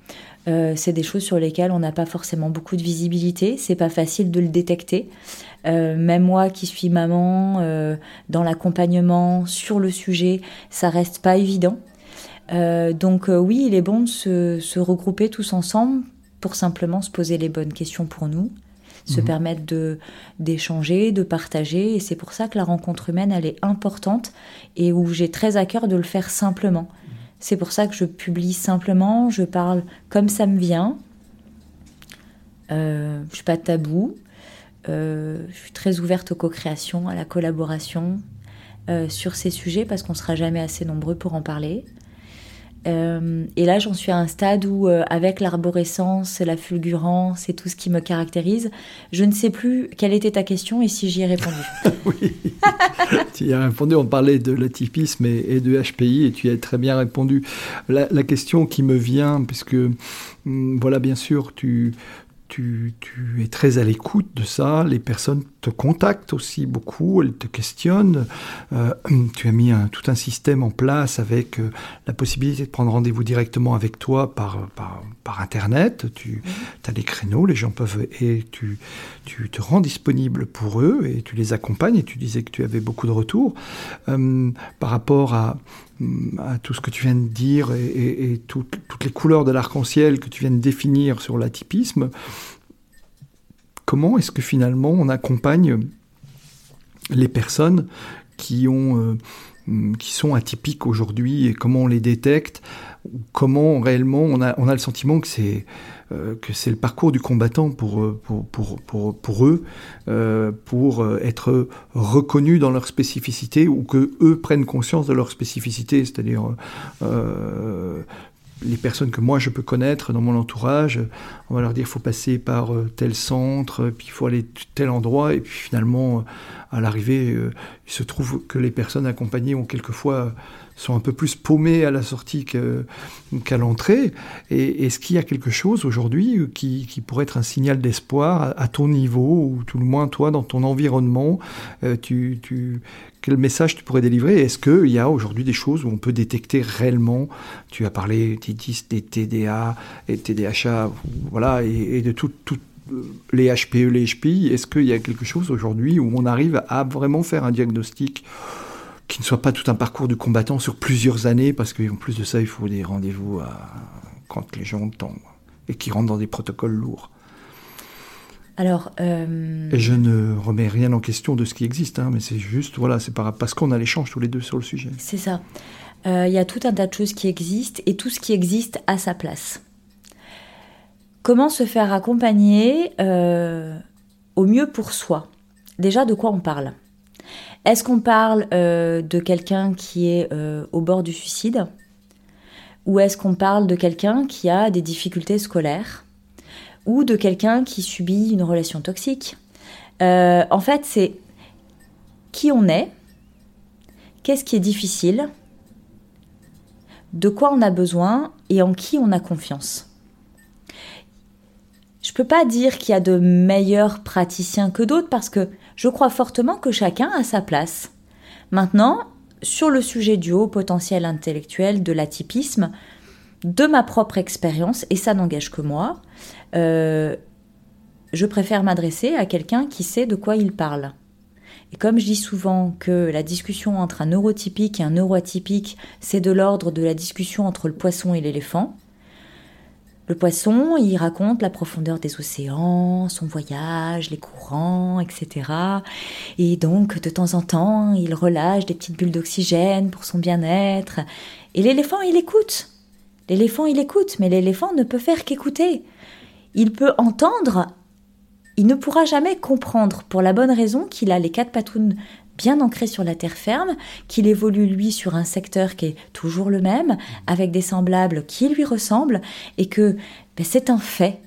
c'est des choses sur lesquelles on n'a pas forcément beaucoup de visibilité, c'est pas facile de le détecter. Euh, même moi qui suis maman, euh, dans l'accompagnement sur le sujet, ça reste pas évident. Euh, donc oui, il est bon de se, regrouper tous ensemble pour simplement se poser les bonnes questions pour nous, se mhm. permettre de d'échanger, de partager. Et c'est pour ça que la rencontre humaine, elle est importante et où j'ai très à cœur de le faire simplement. C'est pour ça que je publie simplement, je parle comme ça me vient. Euh, je suis pas tabou. Euh, je suis très ouverte aux co-créations, à la collaboration euh, sur ces sujets parce qu'on ne sera jamais assez nombreux pour en parler. Euh, et là, j'en suis à un stade où, avec l'arborescence, la fulgurance et tout ce qui me caractérise, je ne sais plus quelle était ta question et si j'y ai répondu. oui, tu y as répondu. On parlait de l'atypisme et, de HPI et tu y as très bien répondu. La, la question qui me vient, puisque, hum, voilà, bien sûr, tu, tu, es très à l'écoute de ça, les personnes te contactent aussi beaucoup, elles te questionnent, euh, tu as mis tout un système en place avec euh, la possibilité de prendre rendez-vous directement avec toi par, par, Internet, tu mhm. as des créneaux, les gens peuvent, et tu, tu te rends disponible pour eux et tu les accompagnes, et tu disais que tu avais beaucoup de retours. Euh, par rapport à, à tout ce que tu viens de dire et, toutes, les couleurs de l'arc-en-ciel que tu viens de définir sur l'atypisme, comment est-ce que finalement on accompagne les personnes qui, euh, sont atypiques aujourd'hui et comment on les détecte Comment réellement on a, le sentiment que c'est que c'est le parcours du combattant pour, euh, pour, pour, pour eux, euh, pour être reconnus dans leur spécificité ou que eux prennent conscience de leur spécificité, c'est-à-dire les personnes que moi je peux connaître dans mon entourage, on va leur dire il faut passer par tel centre, puis il faut aller tel endroit, et puis finalement, à l'arrivée, il se trouve que les personnes accompagnées ont quelquefois sont un peu plus paumés à la sortie qu'à l'entrée. Et est-ce qu'il y a quelque chose aujourd'hui qui, pourrait être un signal d'espoir à, ton niveau, ou tout le moins toi, dans ton environnement euh, tu, tu, Quel message tu pourrais délivrer? Est-ce qu'il y a aujourd'hui des choses où on peut détecter réellement? Tu as parlé des TDA et TDHA, voilà, et, de tout, euh, les HPE, les HPI. Est-ce qu'il y a quelque chose aujourd'hui où on arrive à vraiment faire un diagnostic qui ne soit pas tout un parcours du combattant sur plusieurs années, parce qu'en plus de ça, il faut des rendez-vous quand les gens ont le temps, et qui rentrent dans des protocoles lourds. Alors, euh, Et je ne remets rien en question de ce qui existe, hein, mais c'est juste, voilà, c'est parce qu'on a l'échange tous les deux sur le sujet. C'est ça. Euh, il y a tout un tas de choses qui existent, et tout ce qui existe a sa place. Comment se faire accompagner euh, au mieux pour soi? Déjà, de quoi on parle? Est-ce qu'on parle euh, de quelqu'un qui est euh, au bord du suicide? Ou est-ce qu'on parle de quelqu'un qui a des difficultés scolaires? Ou de quelqu'un qui subit une relation toxique? Euh, En fait, c'est qui on est, qu'est-ce qui est difficile, de quoi on a besoin et en qui on a confiance. Je ne peux pas dire qu'il y a de meilleurs praticiens que d'autres parce que je crois fortement que chacun a sa place. Maintenant, sur le sujet du haut potentiel intellectuel, de l'atypisme, de ma propre expérience, et ça n'engage que moi, euh, je préfère m'adresser à quelqu'un qui sait de quoi il parle. Et comme je dis souvent que la discussion entre un neurotypique et un neuroatypique, c'est de l'ordre de la discussion entre le poisson et l'éléphant, le poisson, il raconte la profondeur des océans, son voyage, les courants, etc. Et donc, de temps en temps, il relâche des petites bulles d'oxygène pour son bien-être. Et l'éléphant, il écoute. L'éléphant, il écoute, mais l'éléphant ne peut faire qu'écouter. Il peut entendre, il ne pourra jamais comprendre, pour la bonne raison qu'il a les quatre patounes bien ancré sur la terre ferme, qu'il évolue lui sur un secteur qui est toujours le même, avec des semblables qui lui ressemblent, et que ben, c'est un fait.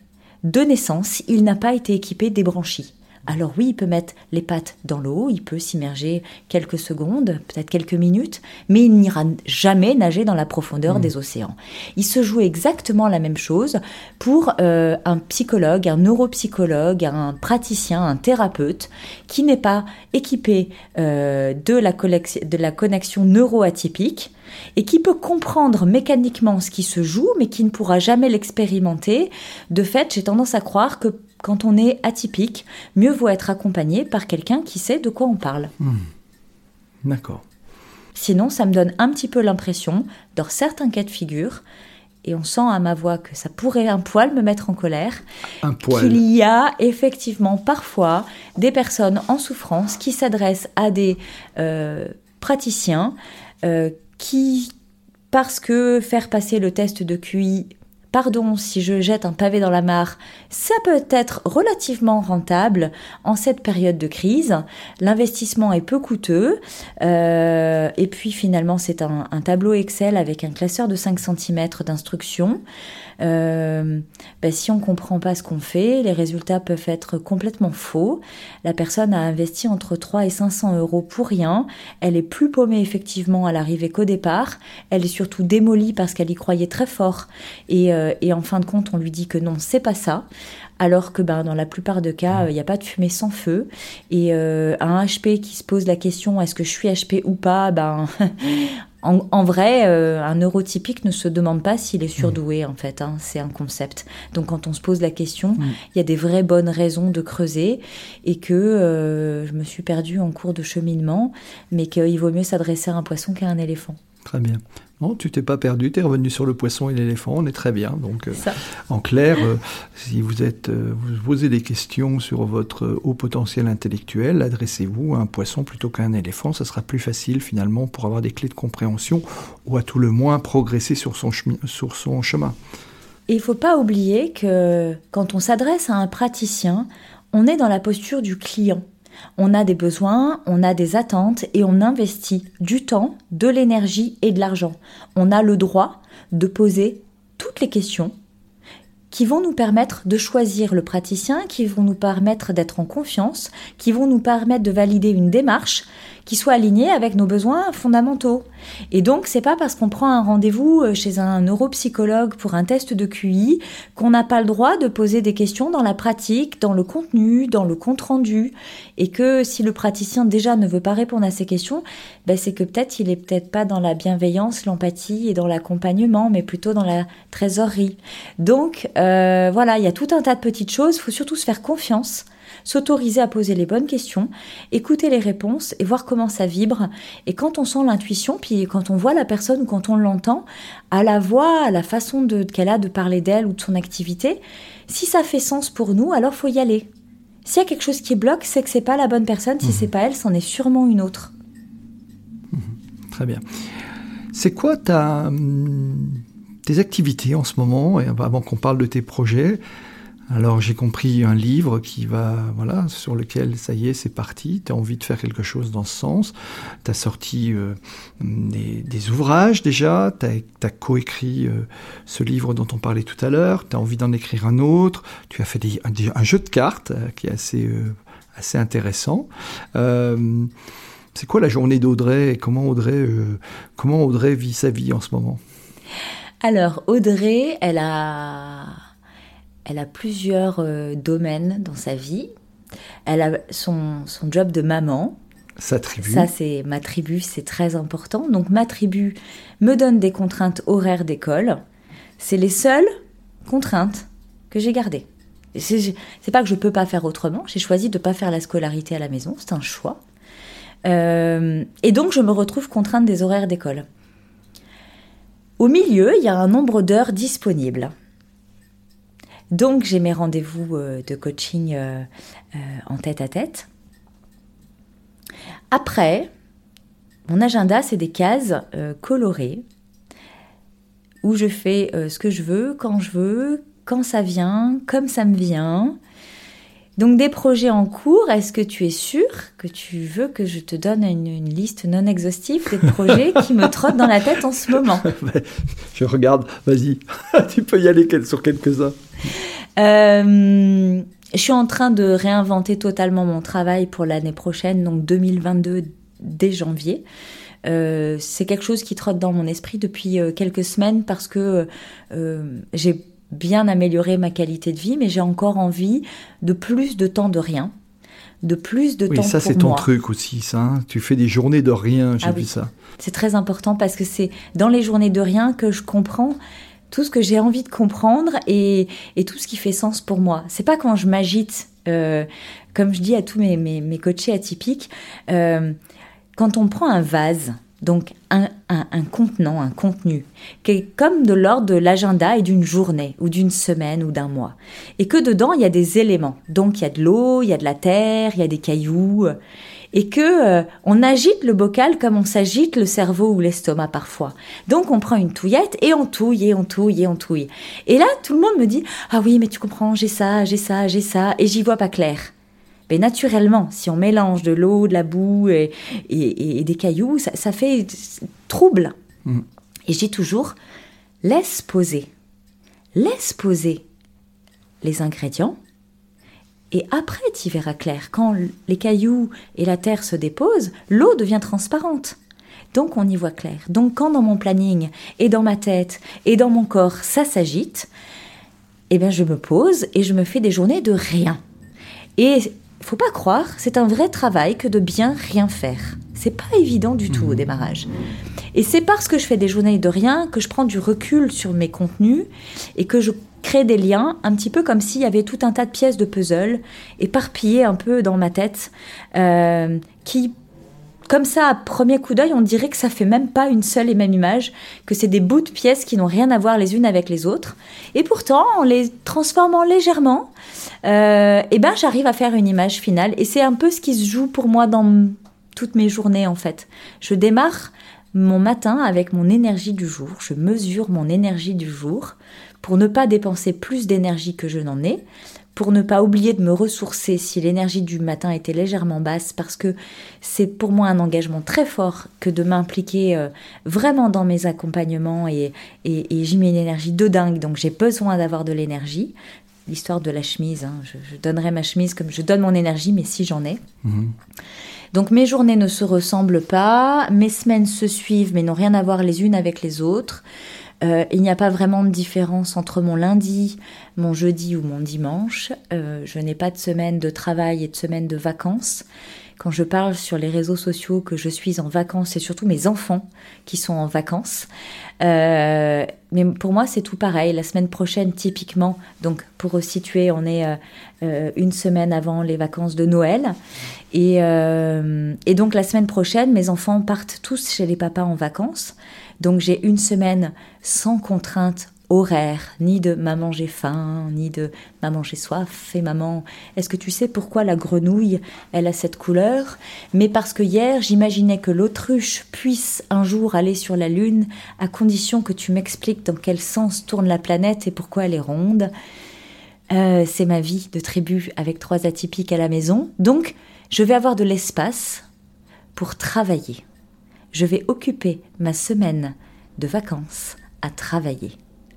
De naissance, il n'a pas été équipé des branchies. Alors oui, il peut mettre les pattes dans l'eau, il peut s'immerger quelques secondes, peut-être quelques minutes, mais il n'ira jamais nager dans la profondeur Mmh. des océans. Il se joue exactement la même chose pour euh, un psychologue, un neuropsychologue, un praticien, un thérapeute qui n'est pas équipé euh, de, la de la connexion neuroatypique et qui peut comprendre mécaniquement ce qui se joue, mais qui ne pourra jamais l'expérimenter. De fait, j'ai tendance à croire que quand on est atypique, mieux vaut être accompagné par quelqu'un qui sait de quoi on parle. D'accord. Sinon, ça me donne un petit peu l'impression, dans certains cas de figure, et on sent à ma voix que ça pourrait un poil me mettre en colère, Un poil. qu'il y a effectivement parfois des personnes en souffrance qui s'adressent à des euh, praticiens euh, qui, parce que faire passer le test de QI, pardon si je jette un pavé dans la mare, ça peut être relativement rentable en cette période de crise. L'investissement est peu coûteux. euh, et puis finalement, c'est un, tableau Excel avec un classeur de 5 cm d'instruction. Euh, ben, si on comprend pas ce qu'on fait, les résultats peuvent être complètement faux. La personne a investi entre 3 et 500 euros pour rien. Elle est plus paumée effectivement à l'arrivée qu'au départ. Elle est surtout démolie parce qu'elle y croyait très fort. Et, euh, en fin de compte, on lui dit que non, c'est pas ça. Alors que ben, dans la plupart de cas, il n'y a pas de fumée sans feu. Et euh, un HP qui se pose la question est-ce que je suis HP ou pas? Ben, en, en vrai, euh, un neurotypique ne se demande pas s'il est surdoué, en fait. hein. c'est un concept. Donc quand on se pose la question, il y a des vraies bonnes raisons de creuser et que euh, je me suis perdue en cours de cheminement, mais qu'il vaut mieux s'adresser à un poisson qu'à un éléphant. Très bien. Non, tu t'es pas perdu, tu es revenu sur le poisson et l'éléphant, on est très bien. Donc, euh, en clair, euh, si vous êtes, euh, vous posez des questions sur votre haut potentiel intellectuel, adressez-vous à un poisson plutôt qu'à un éléphant. Ça sera plus facile finalement pour avoir des clés de compréhension ou à tout le moins progresser sur son, chemi- sur son chemin. Et il faut pas oublier que quand on s'adresse à un praticien, on est dans la posture du client. On a des besoins, on a des attentes et on investit du temps, de l'énergie et de l'argent. On a le droit de poser toutes les questions qui vont nous permettre de choisir le praticien, qui vont nous permettre d'être en confiance, qui vont nous permettre de valider une démarche qui soit alignée avec nos besoins fondamentaux. Et donc, c'est pas parce qu'on prend un rendez-vous euh, chez un neuropsychologue pour un test de QI qu'on n'a pas le droit de poser des questions dans la pratique, dans le contenu, dans le compte rendu. Et que si le praticien déjà ne veut pas répondre à ces questions, ben c'est que peut-être il est peut-être pas dans la bienveillance, l'empathie et dans l'accompagnement, mais plutôt dans la trésorerie. Donc, euh, voilà, il y a tout un tas de petites choses. Il faut surtout se faire confiance s'autoriser à poser les bonnes questions, écouter les réponses et voir comment ça vibre. Et quand on sent l'intuition, puis quand on voit la personne quand on l'entend, à la voix, à la façon qu'elle a de parler d'elle ou de son activité, si ça fait sens pour nous, alors faut y aller. S'il y a quelque chose qui bloque, c'est que c'est pas la bonne personne. Si c'est pas elle, c'en est sûrement une autre. Très bien. C'est quoi ta, hum, tes activités en ce moment, et avant qu'on parle de tes projets alors j'ai compris un livre qui va, voilà, sur lequel ça y est, c'est parti. Tu as envie de faire quelque chose dans ce sens. Tu as sorti euh, des, ouvrages déjà. Tu as, coécrit euh, ce livre dont on parlait tout à l'heure. Tu as envie d'en écrire un autre. Tu as fait un, jeu de cartes euh, qui est assez, assez intéressant. C'est quoi la journée d'Audrey et comment Audrey, comment Audrey vit sa vie en ce moment? Alors Audrey, elle a elle a plusieurs euh, domaines dans sa vie. Elle a son, son job de maman. Sa tribu. Ça, c'est ma tribu, c'est très important. Donc, ma tribu me donne des contraintes horaires d'école. C'est les seules contraintes que j'ai gardées. C'est pas que je peux pas faire autrement. J'ai choisi de pas faire la scolarité à la maison. C'est un choix. Euh, et donc, je me retrouve contrainte des horaires d'école. Au milieu, il y a un nombre d'heures disponibles. Donc j'ai mes rendez-vous euh, de coaching euh, euh, en tête à tête. Après, mon agenda, c'est des cases colorées où je fais ce que je veux, quand je veux, quand ça vient, comme ça me vient. Donc des projets en cours, est-ce que tu es sûr que tu veux que je te donne une, une liste non exhaustive des projets qui me trottent dans la tête en ce moment? Je regarde, vas-y, tu peux y aller sur quelques-uns. Euh, je suis en train de réinventer totalement mon travail pour l'année prochaine, donc 2022 dès janvier. Euh, c'est quelque chose qui trotte dans mon esprit depuis euh, quelques semaines parce que euh, j'ai bien amélioré ma qualité de vie, mais j'ai encore envie de plus de temps de rien, de plus de oui, temps ça pour c'est ton moi. truc aussi, ça. hein. tu fais des journées de rien, j'ai Ah vu oui. ça. C'est très important parce que c'est dans les journées de rien que je comprends tout ce que j'ai envie de comprendre et, et tout ce qui fait sens pour moi. C'est pas quand je m'agite, euh, comme je dis à tous mes, mes, mes coachés atypiques, euh, quand on prend un vase, donc un, un, un contenant, un contenu, qui est comme de l'ordre de l'agenda et d'une journée, ou d'une semaine, ou d'un mois, et que dedans il y a des éléments. Donc il y a de l'eau, il y a de la terre, il y a des cailloux, et que euh, on agite le bocal comme on s'agite le cerveau ou l'estomac parfois. Donc on prend une touillette et on touille et on touille et on touille. Et là tout le monde me dit ah oui mais tu comprends j'ai ça j'ai ça j'ai ça et j'y vois pas clair. Mais naturellement, si on mélange de l'eau, de la boue et, et- et des cailloux, ça, ça fait trouble. Mm. Et j'ai toujours laisse poser, laisse poser les ingrédients et après, tu verras clair. Quand les cailloux et la terre se déposent, l'eau devient transparente. Donc on y voit clair. Donc quand dans mon planning et dans ma tête et dans mon corps, ça s'agite, eh bien je me pose et je me fais des journées de rien. Et faut pas croire, c'est un vrai travail que de bien rien faire. C'est pas évident du tout au démarrage. Et c'est parce que je fais des journées de rien que je prends du recul sur mes contenus et que je crée des liens, un petit peu comme s'il y avait tout un tas de pièces de puzzle éparpillées un peu dans ma tête, euh, qui, comme ça, à premier coup d'œil, on dirait que ça fait même pas une seule et même image, que c'est des bouts de pièces qui n'ont rien à voir les unes avec les autres. Et pourtant, en les transformant légèrement, euh, eh ben, j'arrive à faire une image finale. Et c'est un peu ce qui se joue pour moi dans toutes mes journées, en fait. Je démarre mon matin avec mon énergie du jour. Je mesure mon énergie du jour pour ne pas dépenser plus d'énergie que je n'en ai, pour ne pas oublier de me ressourcer si l'énergie du matin était légèrement basse, parce que c'est pour moi un engagement très fort que de m'impliquer euh, vraiment dans mes accompagnements et, et, et j'y mets une énergie de dingue, donc j'ai besoin d'avoir de l'énergie. L'histoire de la chemise, hein, je, je donnerai ma chemise comme je donne mon énergie, mais si j'en ai. Donc mes journées ne se ressemblent pas, mes semaines se suivent mais n'ont rien à voir les unes avec les autres. Euh, il n'y a pas vraiment de différence entre mon lundi, mon jeudi ou mon dimanche. Euh, je n'ai pas de semaine de travail et de semaine de vacances. Quand je parle sur les réseaux sociaux que je suis en vacances, c'est surtout mes enfants qui sont en vacances. Euh, mais pour moi, c'est tout pareil. La semaine prochaine, typiquement, donc pour resituer, on est euh, euh, une semaine avant les vacances de Noël. Et, euh, et donc la semaine prochaine, mes enfants partent tous chez les papas en vacances. Donc j'ai une semaine sans contrainte horaire, ni de maman j'ai faim, ni de maman j'ai soif, et maman, est-ce que tu sais pourquoi la grenouille, elle a cette couleur? Mais parce que hier, j'imaginais que l'autruche puisse un jour aller sur la Lune, à condition que tu m'expliques dans quel sens tourne la planète et pourquoi elle est ronde. Euh, c'est ma vie de tribu avec trois atypiques à la maison. Donc, je vais avoir de l'espace pour travailler. Je vais occuper ma semaine de vacances à travailler.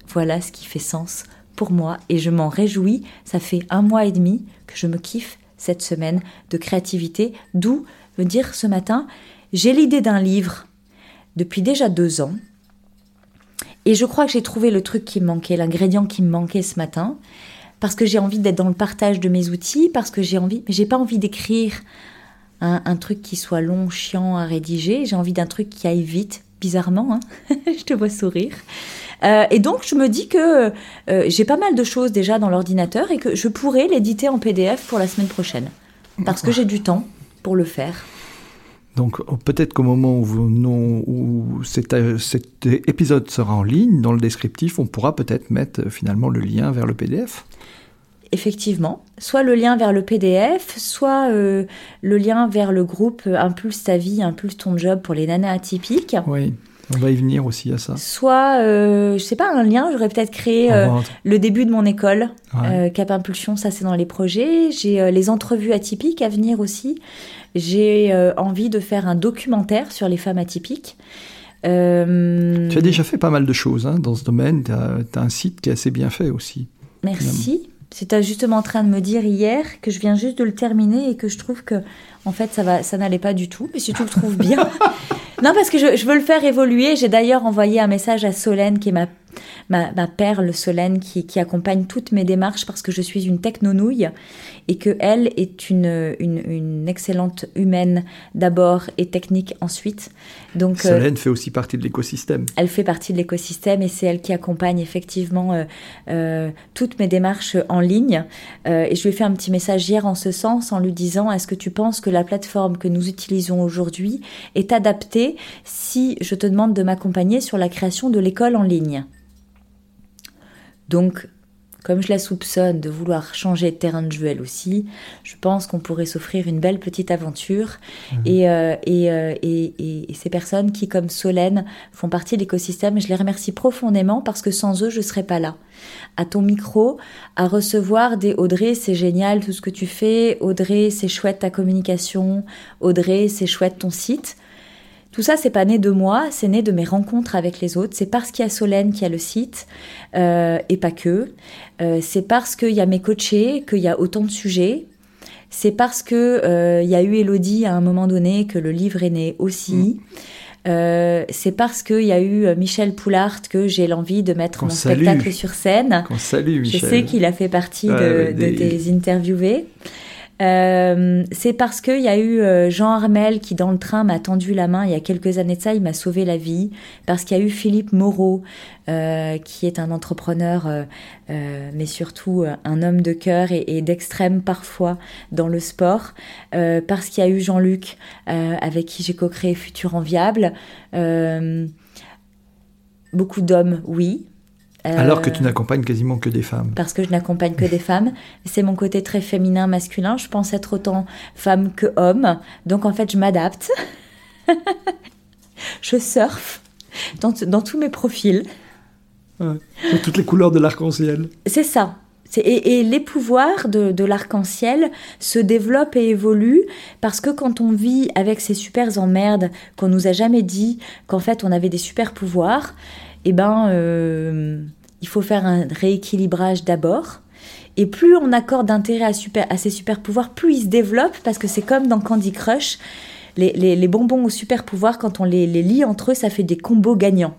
Voilà ce qui fait sens pour moi et je m'en réjouis. Ça fait un mois et demi que je me kiffe cette semaine de créativité, d'où me dire ce matin, j'ai l'idée d'un livre depuis déjà deux ans. Et je crois que j'ai trouvé le truc qui me manquait, l'ingrédient qui me manquait ce matin, parce que j'ai envie d'être dans le partage de mes outils, parce que j'ai envie, mais j'ai pas envie d'écrire un, truc qui soit long, chiant à rédiger. J'ai envie d'un truc qui aille vite, bizarrement. Hein je te vois sourire. Euh, et donc, je me dis que euh, j'ai pas mal de choses déjà dans l'ordinateur et que je pourrais l'éditer en PDF pour la semaine prochaine. Parce que j'ai du temps pour le faire. Donc peut-être qu'au moment où, non, où cet, cet, épisode sera en ligne, dans le descriptif, on pourra peut-être mettre finalement le lien vers le PDF. Effectivement, soit le lien vers le PDF, soit euh, le lien vers le groupe Impulse ta vie, Impulse ton job pour les nanas atypiques. Oui. On va y venir aussi à ça. Soit, euh, je sais pas, un lien, j'aurais peut-être créé euh, le début de mon école, ouais. euh, Cap Impulsion, ça c'est dans les projets. J'ai euh, les entrevues atypiques à venir aussi. J'ai euh, envie de faire un documentaire sur les femmes atypiques. Euh... Tu as déjà fait pas mal de choses hein, dans ce domaine. Tu as, as, un site qui est assez bien fait aussi. Merci. C'était justement en train de me dire hier que je viens juste de le terminer et que je trouve que, en fait, ça va, ça n'allait pas du tout. Mais si tu le trouves bien. non, parce que je, je veux le faire évoluer. J'ai d'ailleurs envoyé un message à Solène, qui est ma ma, perle Solène qui, qui, accompagne toutes mes démarches parce que je suis une technonouille et que elle est une, une, excellente humaine d'abord et technique ensuite. Donc euh, Solène fait aussi partie de l'écosystème. Elle fait partie de l'écosystème et c'est elle qui accompagne effectivement euh, euh, toutes mes démarches en ligne. et je lui ai fait un petit message hier en ce sens en lui disant est-ce que tu penses que la plateforme que nous utilisons aujourd'hui est adaptée si je te demande de m'accompagner sur la création de l'école en ligne. Donc, comme je la soupçonne de vouloir changer de terrain de jeu elle aussi, je pense qu'on pourrait s'offrir une belle petite aventure. Mhm. Euh, euh, et, et, ces personnes qui, comme Solène, font partie de l'écosystème, je les remercie profondément parce que sans eux, je ne serais pas là. À ton micro, à recevoir des Audrey, c'est génial tout ce que tu fais. Audrey, c'est chouette ta communication. Audrey, c'est chouette ton site. Tout ça, c'est pas né de moi, c'est né de mes rencontres avec les autres. C'est parce qu'il y a Solène qui a le site, euh, et pas que. Euh, c'est parce qu'il y a mes coachés qu'il y a autant de sujets. C'est parce que euh, il y a eu Elodie à un moment donné que le livre est né aussi. Mm. c'est parce qu'il y a eu Michel Poulart que j'ai l'envie de mettre mon spectacle sur scène. Qu'on salue, Michel. Je sais qu'il a fait partie de, de tes interviewés. Euh, c'est parce qu'il y a eu euh, Jean Armel qui, dans le train, m'a tendu la main il y a quelques années de ça, il m'a sauvé la vie. Parce qu'il y a eu Philippe Moreau, euh, qui est un entrepreneur, mais surtout un homme de cœur et, et d'extrême parfois dans le sport. parce qu'il y a eu Jean-Luc, avec qui j'ai co-créé Futur Enviable. beaucoup d'hommes, oui, alors que tu euh, n'accompagnes quasiment que des femmes. Parce que je n'accompagne que des femmes. C'est mon côté très féminin, masculin. Je pense être autant femme que homme. Donc en fait, je m'adapte. je surfe dans, tous mes profils. Ouais, toutes les couleurs de l'arc-en-ciel. C'est ça. Et, et, les pouvoirs de, de l'arc-en-ciel se développent et évoluent parce que quand on vit avec ces super emmerdes qu'on nous a jamais dit qu'en fait on avait des super pouvoirs, eh ben, euh, il faut faire un rééquilibrage d'abord. Et plus on accorde d'intérêt à, à ces super pouvoirs, plus ils se développent parce que c'est comme dans Candy Crush. Les, les, bonbons aux super pouvoirs, quand on les, les lie entre eux, ça fait des combos gagnants.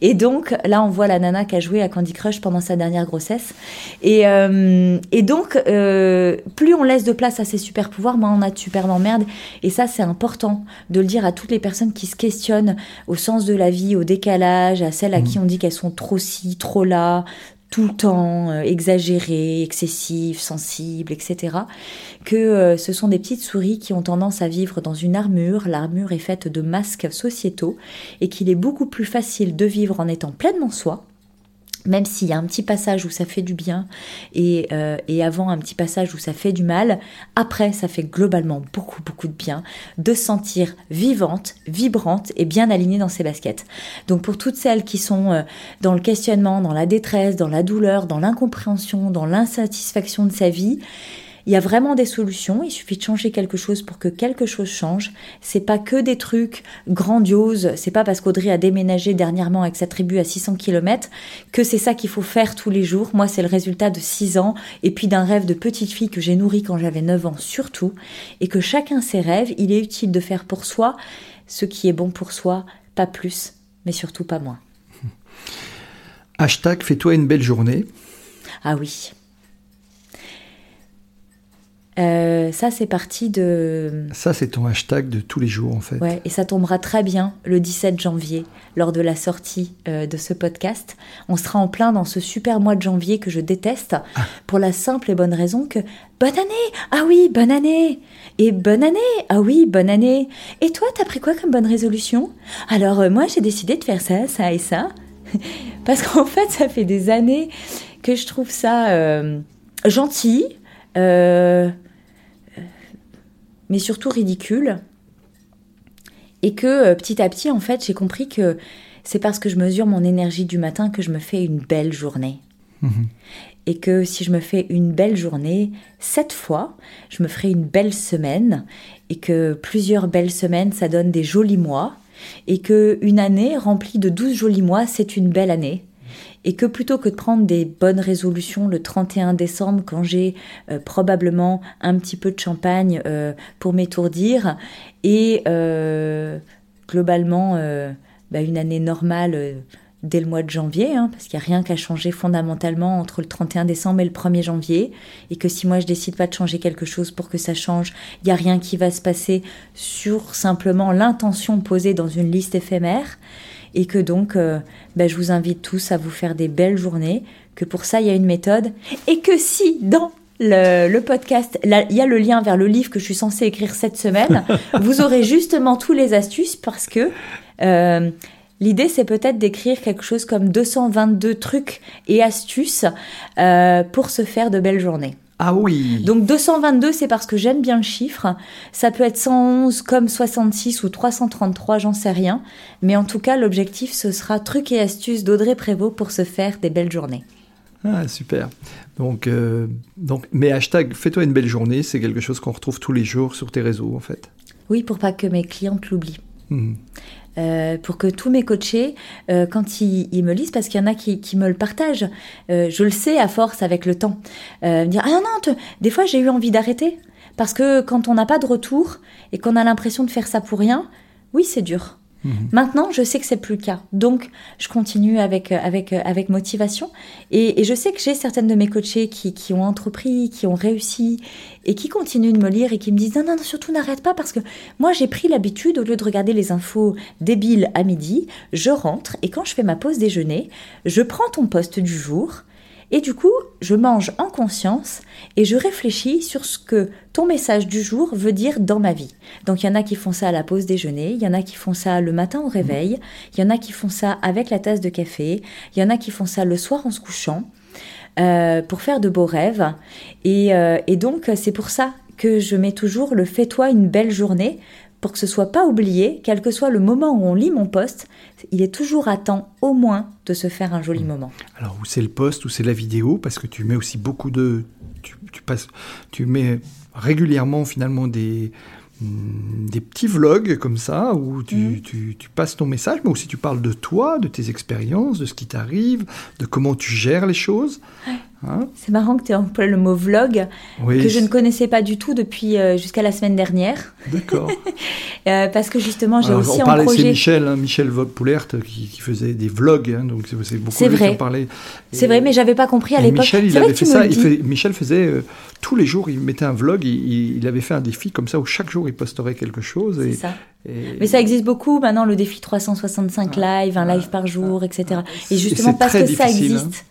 Et donc, là, on voit la nana qui a joué à Candy Crush pendant sa dernière grossesse. Et, euh, et donc, euh, plus on laisse de place à ces super pouvoirs, moins on a de super d'emmerde. Et ça, c'est important de le dire à toutes les personnes qui se questionnent au sens de la vie, au décalage, à celles à qui mmh. on dit qu'elles sont trop ci, trop là, tout le temps euh, exagéré, excessif, sensible, etc. Que euh, ce sont des petites souris qui ont tendance à vivre dans une armure. L'armure est faite de masques sociétaux et qu'il est beaucoup plus facile de vivre en étant pleinement soi même s'il y a un petit passage où ça fait du bien et, euh, et, avant un petit passage où ça fait du mal, après ça fait globalement beaucoup beaucoup de bien de sentir vivante, vibrante et bien alignée dans ses baskets. Donc pour toutes celles qui sont euh, dans le questionnement, dans la détresse, dans la douleur, dans l'incompréhension, dans l'insatisfaction de sa vie, il y a vraiment des solutions. Il suffit de changer quelque chose pour que quelque chose change. C'est pas que des trucs grandioses. C'est pas parce qu'Audrey a déménagé dernièrement avec sa tribu à 600 km que c'est ça qu'il faut faire tous les jours. Moi, c'est le résultat de 6 ans et puis d'un rêve de petite fille que j'ai nourri quand j'avais 9 ans surtout. Et que chacun ses rêves, il est utile de faire pour soi ce qui est bon pour soi, pas plus, mais surtout pas moins. Hashtag fais-toi une belle journée. Ah oui. Euh, ça, c'est parti de. Ça, c'est ton hashtag de tous les jours, en fait. Ouais, et ça tombera très bien le 17 janvier, lors de la sortie euh, de ce podcast. On sera en plein dans ce super mois de janvier que je déteste, ah. pour la simple et bonne raison que bonne année Ah oui, bonne année Et bonne année Ah oui, bonne année Et toi, t'as pris quoi comme bonne résolution? Alors, euh, moi, j'ai décidé de faire ça, ça et ça. Parce qu'en fait, ça fait des années que je trouve ça gentil. Euh, mais surtout ridicule. Et que euh, petit à petit, en fait, j'ai compris que c'est parce que je mesure mon énergie du matin que je me fais une belle journée. Mhm. Et que si je me fais une belle journée, sept fois, je me ferai une belle semaine. Et que plusieurs belles semaines, ça donne des jolis mois. Et que une année remplie de douze jolis mois, c'est une belle année. Et que plutôt que de prendre des bonnes résolutions le 31 décembre quand j'ai euh, probablement un petit peu de champagne euh, pour m'étourdir et euh, globalement bah, une année normale dès le mois de janvier, hein, parce qu'il n'y a rien qu'à changer fondamentalement entre le 31 décembre et le 1er janvier, et que si moi je décide pas de changer quelque chose pour que ça change, il n'y a rien qui va se passer sur simplement l'intention posée dans une liste éphémère et que donc euh, ben, je vous invite tous à vous faire des belles journées, que pour ça il y a une méthode, et que si dans le, podcast, il y a le lien vers le livre que je suis censée écrire cette semaine, vous aurez justement tous les astuces parce que euh, L'idée, c'est peut-être d'écrire quelque chose comme 222 trucs et astuces euh, pour se faire de belles journées. Ah oui. Donc 222, c'est parce que j'aime bien le chiffre. Ça peut être 111 comme 66 ou 333, j'en sais rien. Mais en tout cas, l'objectif, ce sera trucs et astuces d'Audrey Prévost pour se faire des belles journées. Ah, super. Donc, euh, donc, mais hashtag fais-toi une belle journée, c'est quelque chose qu'on retrouve tous les jours sur tes réseaux, en fait. Oui, pour pas que mes clientes l'oublient. Mmh. Euh, pour que tous mes coachés, euh, quand ils, me lisent, parce qu'il y en a qui, me le partagent, euh, je le sais à force avec le temps, me dire ah non non, des fois j'ai eu envie d'arrêter parce que quand on n'a pas de retour et qu'on a l'impression de faire ça pour rien, oui c'est dur. Mhm. Maintenant, je sais que c'est plus le cas. Donc, je continue avec, euh, avec, euh, avec motivation. Et, je sais que j'ai certaines de mes coachées qui, qui, ont entrepris, qui ont réussi et qui continuent de me lire et qui me disent non, non, non surtout n'arrête pas parce que moi, j'ai pris l'habitude, au lieu de regarder les infos débiles à midi, je rentre et quand je fais ma pause déjeuner, je prends ton poste du jour et du coup, je mange en conscience et je réfléchis sur ce que ton message du jour veut dire dans ma vie. Donc il y en a qui font ça à la pause déjeuner, il y en a qui font ça le matin au réveil, il y en a qui font ça avec la tasse de café, il y en a qui font ça le soir en se couchant. Euh, pour faire de beaux rêves. Et, euh, et donc, c'est pour ça que je mets toujours le fais-toi une belle journée pour que ce soit pas oublié, quel que soit le moment où on lit mon poste, il est toujours à temps au moins de se faire un joli moment. Alors où c'est le poste, où c'est la vidéo, parce que tu mets aussi beaucoup de, tu, tu passes, tu mets régulièrement finalement des Mm, des petits vlogs comme ça où tu, mm. tu, tu, passes ton message, mais aussi tu parles de toi, de tes expériences, de ce qui t'arrive, de comment tu gères les choses. Hein c'est marrant que tu aies employé le mot vlog, que je ne connaissais pas du tout depuis euh, jusqu'à la semaine dernière. D'accord. euh, parce que justement, j'ai aussi on parlait, projet... C'est Michel, hein, Michel Poulert qui, qui, faisait des vlogs, hein, donc c'est beaucoup C'est vrai. C'est vrai, mais j'avais pas compris à l'époque. Michel, il avait fait ça. Il Michel faisait euh, tous les jours, il mettait un vlog. Il, il, avait fait un défi comme ça où chaque jour il posterait quelque chose. C'est ça. Mais ça existe beaucoup maintenant, le défi 365 live, un live par jour, etc. et justement parce que ça existe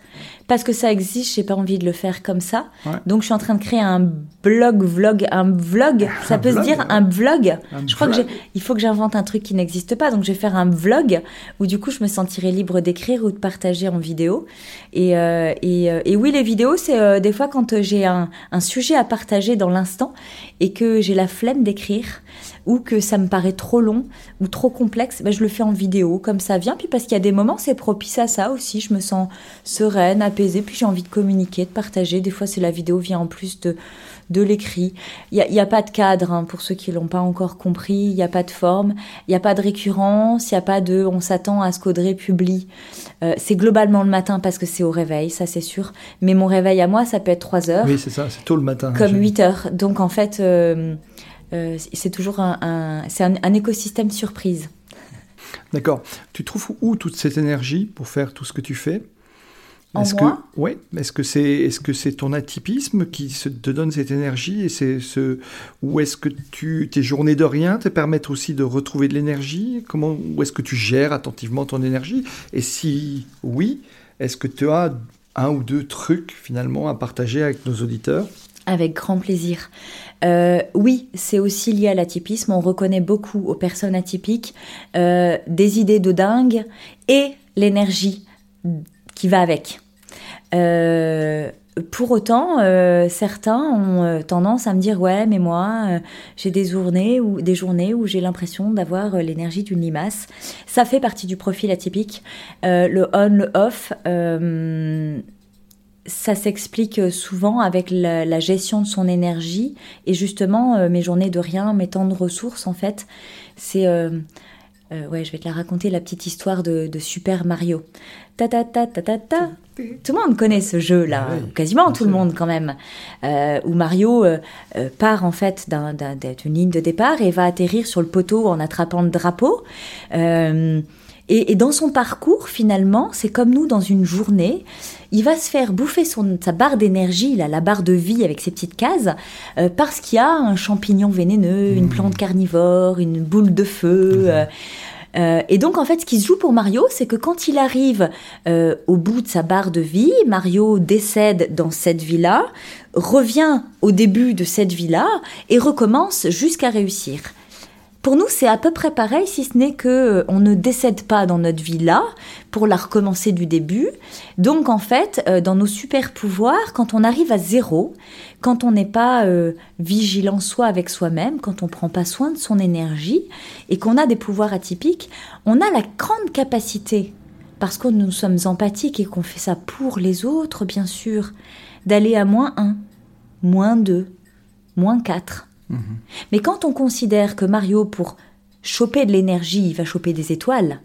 parce que ça existe, j'ai pas envie de le faire comme ça. Donc je suis en train de créer un blog, vlog, un vlog. Ça peut se dire un vlog. je crois que il faut que j'invente un truc qui n'existe pas. Donc je vais faire un vlog où du coup je me sentirai libre d'écrire ou de partager en vidéo. Et, euh, et, euh, et, oui, les vidéos, c'est euh, des fois quand j'ai un, un sujet à partager dans l'instant et que j'ai la flemme d'écrire ou que ça me paraît trop long ou trop complexe, ben je le fais en vidéo comme ça vient. Puis parce qu'il y a des moments, c'est propice à ça aussi. Je me sens sereine, apaisée, puis j'ai envie de communiquer, de partager. Des fois, c'est la vidéo vient en plus de, de l'écrit. Il n'y a, a, pas de cadre hein, pour ceux qui l'ont pas encore compris. Il n'y a pas de forme, il n'y a pas de récurrence, il n'y a pas de on s'attend à ce qu'Audrey publie. Euh, c'est globalement le matin parce que c'est au réveil, ça c'est sûr. Mais mon réveil à moi, ça peut être 3 heures. Oui, c'est ça, c'est tôt le matin. Comme 8 heures. Donc en fait, euh, euh, c'est toujours un, c'est un, écosystème surprise. D'accord. Tu trouves où toute cette énergie pour faire tout ce que tu fais? Est-ce que, ouais, est-ce que c'est, est-ce que c'est ton atypisme qui te donne cette énergie et c'est ce, ou est-ce que tu, tes journées de rien te permettent aussi de retrouver de l'énergie? Comment, ou est-ce que tu gères attentivement ton énergie? Et si oui, est-ce que tu as un ou deux trucs finalement à partager avec nos auditeurs? Avec grand plaisir. Euh, oui, c'est aussi lié à l'atypisme. On reconnaît beaucoup aux personnes atypiques euh, des idées de dingue et l'énergie qui va avec. Euh, pour autant, certains ont tendance à me dire ouais, mais moi, j'ai des journées où des journées où j'ai l'impression d'avoir l'énergie d'une limace. Ça fait partie du profil atypique. le on, le off ça s'explique souvent avec la, gestion de son énergie et justement euh, mes journées de rien, mes temps de ressources en fait, c'est euh, Euh, ouais, je vais te la raconter, la petite histoire de, Super Mario. Ta ta ta ta ta ta. Tout le monde connaît ce jeu-là, quasiment tout le monde quand même. Euh, où Mario euh, part en fait d'une ligne de départ et va atterrir sur le poteau en attrapant le drapeau. Et, dans son parcours, finalement, c'est comme nous dans une journée, il va se faire bouffer son, sa barre d'énergie, la barre de vie avec ses petites cases, euh, parce qu'il y a un champignon vénéneux, une mmh. plante carnivore, une boule de feu. Mmh. Euh, euh, et donc, en fait, ce qui se joue pour Mario, c'est que quand il arrive au bout de sa barre de vie, Mario décède dans cette vie-là, revient au début de cette vie-là et recommence jusqu'à réussir. Pour nous, c'est à peu près pareil, si ce n'est que euh, on ne décède pas dans notre vie là pour la recommencer du début. Donc en fait, euh, dans nos super pouvoirs, quand on arrive à zéro, quand on n'est pas euh, vigilant soi avec soi-même, quand on prend pas soin de son énergie et qu'on a des pouvoirs atypiques, on a la grande capacité, parce que nous sommes empathiques et qu'on fait ça pour les autres, bien sûr, d'aller à moins 1, moins 2, moins 4 Mhm. Mais quand on considère que Mario, pour choper de l'énergie, il va choper des étoiles,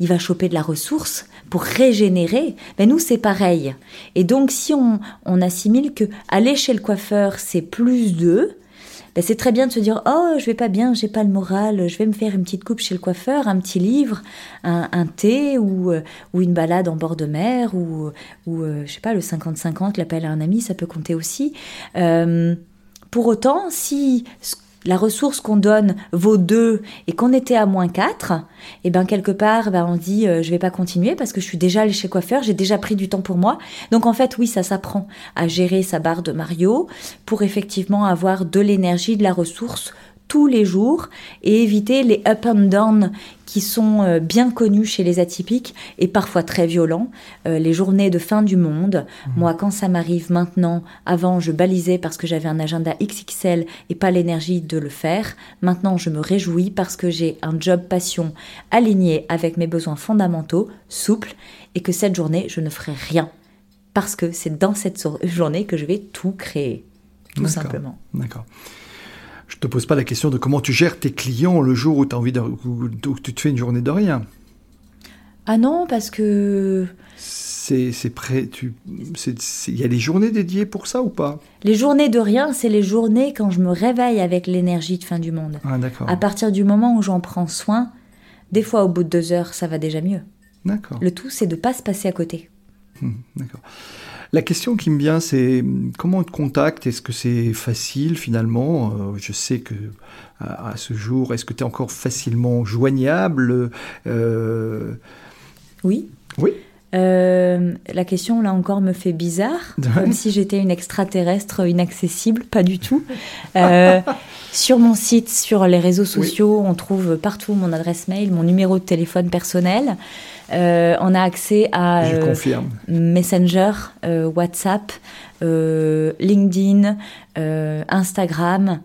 il va choper de la ressource pour régénérer, ben nous c'est pareil. Et donc si on, assimile que aller chez le coiffeur c'est plus d'eux, ben c'est très bien de se dire oh je vais pas bien, j'ai pas le moral, je vais me faire une petite coupe chez le coiffeur, un petit livre, un, thé ou, euh, ou une balade en bord de mer ou, ou euh, je sais pas le 50-50, l'appel à un ami, ça peut compter aussi. Euh, pour autant, si la ressource qu'on donne vaut 2 et qu'on était à moins 4, et eh ben quelque part ben on dit euh, je vais pas continuer parce que je suis déjà allé chez coiffeur, j'ai déjà pris du temps pour moi. Donc en fait oui, ça s'apprend à gérer sa barre de Mario pour effectivement avoir de l'énergie, de la ressource tous les jours et éviter les up and down qui sont euh, bien connus chez les atypiques et parfois très violents. Euh, les journées de fin du monde. Mmh. Moi, quand ça m'arrive maintenant, avant, je balisais parce que j'avais un agenda XXL et pas l'énergie de le faire. Maintenant, je me réjouis parce que j'ai un job passion aligné avec mes besoins fondamentaux, souple, et que cette journée, je ne ferai rien. Parce que c'est dans cette journée que je vais tout créer. Tout simplement. D'accord je te pose pas la question de comment tu gères tes clients le jour où, as envie de, tu te fais une journée de rien. Ah non, parce que... C'est prêt, il y a des journées dédiées pour ça ou pas? Les journées de rien, c'est les journées quand je me réveille avec l'énergie de fin du monde. Ah d'accord. À partir du moment où j'en prends soin, des fois au bout de deux heures, ça va déjà mieux. D'accord. Le tout, c'est de pas se passer à côté. Hum, d'accord. La question qui me vient, c'est comment on te contacte? Est-ce que c'est facile finalement? Euh, Je sais que à, ce jour, est-ce que tu es encore facilement joignable? Euh, Oui. Oui. Euh, la question là encore me fait bizarre, comme si j'étais une extraterrestre inaccessible, pas du tout. sur mon site, sur les réseaux sociaux, on trouve partout mon adresse mail, mon numéro de téléphone personnel. Euh, on a accès à euh, Messenger, euh, WhatsApp, LinkedIn, Instagram.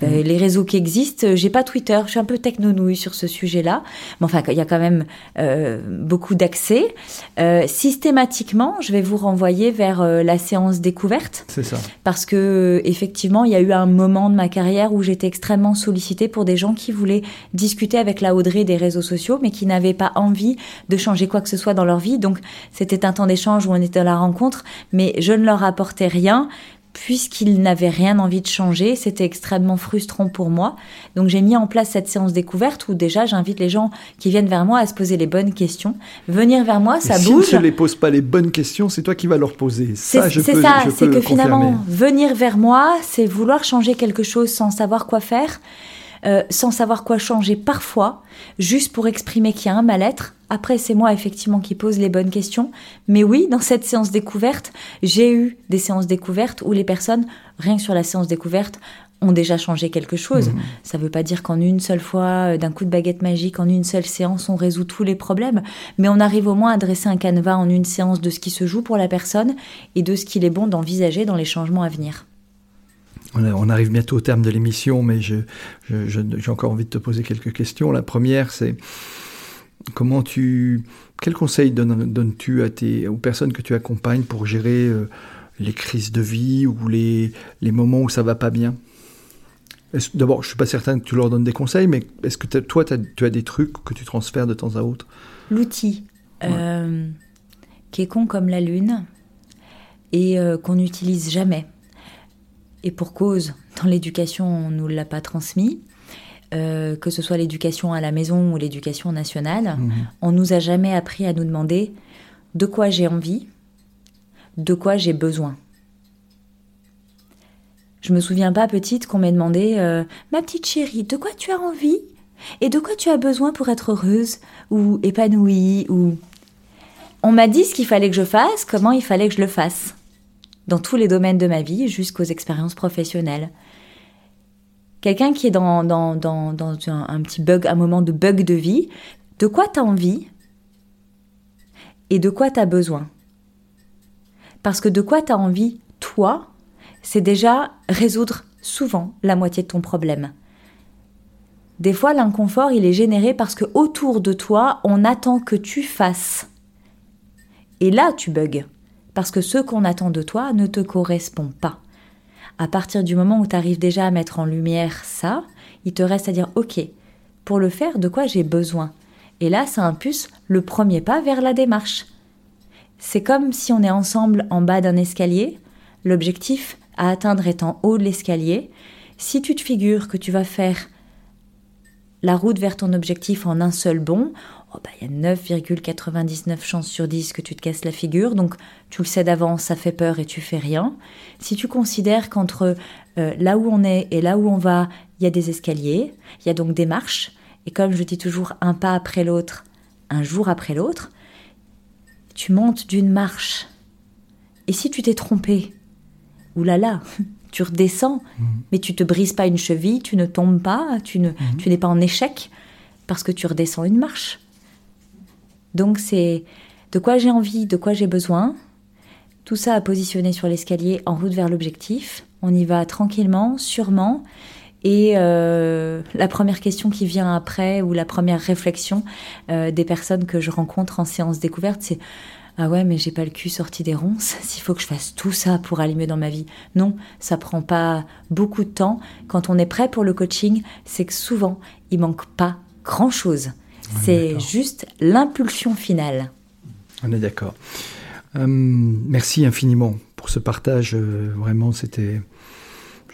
Ben, mm. les réseaux qui existent. J'ai pas Twitter, je suis un peu technonouille sur ce sujet-là. Mais enfin, il y a quand même euh, beaucoup d'accès. Euh, systématiquement, je vais vous renvoyer vers euh, la séance découverte. C'est ça. Parce que effectivement, il y a eu un moment de ma carrière où j'étais extrêmement sollicitée pour des gens qui voulaient discuter avec la Audrey des réseaux sociaux, mais qui n'avaient pas envie de changer quoi que ce soit dans leur vie. Donc, c'était un temps d'échange où on était à la rencontre, mais je ne leur apportais rien puisqu'il n'avait rien envie de changer, c'était extrêmement frustrant pour moi. Donc j'ai mis en place cette séance découverte où déjà j'invite les gens qui viennent vers moi à se poser les bonnes questions. Venir vers moi, ça bouge. Si tu ne les poses pas les bonnes questions, c'est toi qui vas leur poser. C'est ça, c'est que finalement, venir vers moi, c'est vouloir changer quelque chose sans savoir quoi faire. Euh, sans savoir quoi changer parfois, juste pour exprimer qu'il y a un mal-être. Après, c'est moi effectivement qui pose les bonnes questions. Mais oui, dans cette séance découverte, j'ai eu des séances découvertes où les personnes, rien que sur la séance découverte, ont déjà changé quelque chose. Mmh. Ça ne veut pas dire qu'en une seule fois, euh, d'un coup de baguette magique, en une seule séance, on résout tous les problèmes, mais on arrive au moins à dresser un canevas en une séance de ce qui se joue pour la personne et de ce qu'il est bon d'envisager dans les changements à venir. On arrive bientôt au terme de l'émission, mais j'ai encore envie de te poser quelques questions. La première, c'est comment tu, quel conseil donnes-tu à tes, aux personnes que tu accompagnes pour gérer euh, les crises de vie ou les, les moments où ça va pas bien? D'abord, je suis pas certain que tu leur donnes des conseils, mais est-ce que toi, tu as des trucs que tu transfères de temps à autre? L'outil, euh, qui est con comme la lune et euh, qu'on n'utilise jamais. Et pour cause, dans l'éducation, on ne nous l'a pas transmis. Euh, que ce soit l'éducation à la maison ou l'éducation nationale, mhm. on nous a jamais appris à nous demander de quoi j'ai envie, de quoi j'ai besoin. Je me souviens pas petite qu'on m'ait demandé euh, ma petite chérie, de quoi tu as envie et de quoi tu as besoin pour être heureuse ou épanouie ou on m'a dit ce qu'il fallait que je fasse, comment il fallait que je le fasse dans tous les domaines de ma vie jusqu'aux expériences professionnelles. Quelqu'un qui est dans, un, petit bug, un moment de bug de vie, de quoi tu as envie et de quoi tu as besoin? Parce que de quoi tu as envie, toi, c'est déjà résoudre souvent la moitié de ton problème. Des fois, l'inconfort, il est généré parce que autour de toi, on attend que tu fasses. Et là, tu bugs. Parce que ce qu'on attend de toi ne te correspond pas à partir du moment où tu arrives déjà à mettre en lumière ça, il te reste à dire OK, pour le faire, de quoi j'ai besoin? Et là, ça impulse le premier pas vers la démarche. C'est comme si on est ensemble en bas d'un escalier, l'objectif à atteindre est en haut de l'escalier. Si tu te figures que tu vas faire la route vers ton objectif en un seul bond, oh bah, il y a 9,99 chances sur 10 que tu te casses la figure, donc tu le sais d'avance, ça fait peur et tu fais rien. Si tu considères qu'entre euh, là où on est et là où on va, il y a des escaliers, il y a donc des marches, et comme je dis toujours, un pas après l'autre, un jour après l'autre, tu montes d'une marche. Et si tu t'es trompé, oulala, tu redescends, mmh. mais tu te brises pas une cheville, tu ne tombes pas, tu ne, mmh. tu n'es pas en échec parce que tu redescends une marche. Donc c'est de quoi j'ai envie, de quoi j'ai besoin. Tout ça à positionner sur l'escalier en route vers l'objectif. On y va tranquillement, sûrement. Et euh, la première question qui vient après, ou la première réflexion euh, des personnes que je rencontre en séance découverte, c'est ah ouais, mais j'ai pas le cul sorti des ronces. S'il faut que je fasse tout ça pour aller mieux dans ma vie, non, ça prend pas beaucoup de temps. Quand on est prêt pour le coaching, c'est que souvent il manque pas grand chose. C'est juste l'impulsion finale. On est d'accord. Euh, merci infiniment pour ce partage. Euh, vraiment, c'était.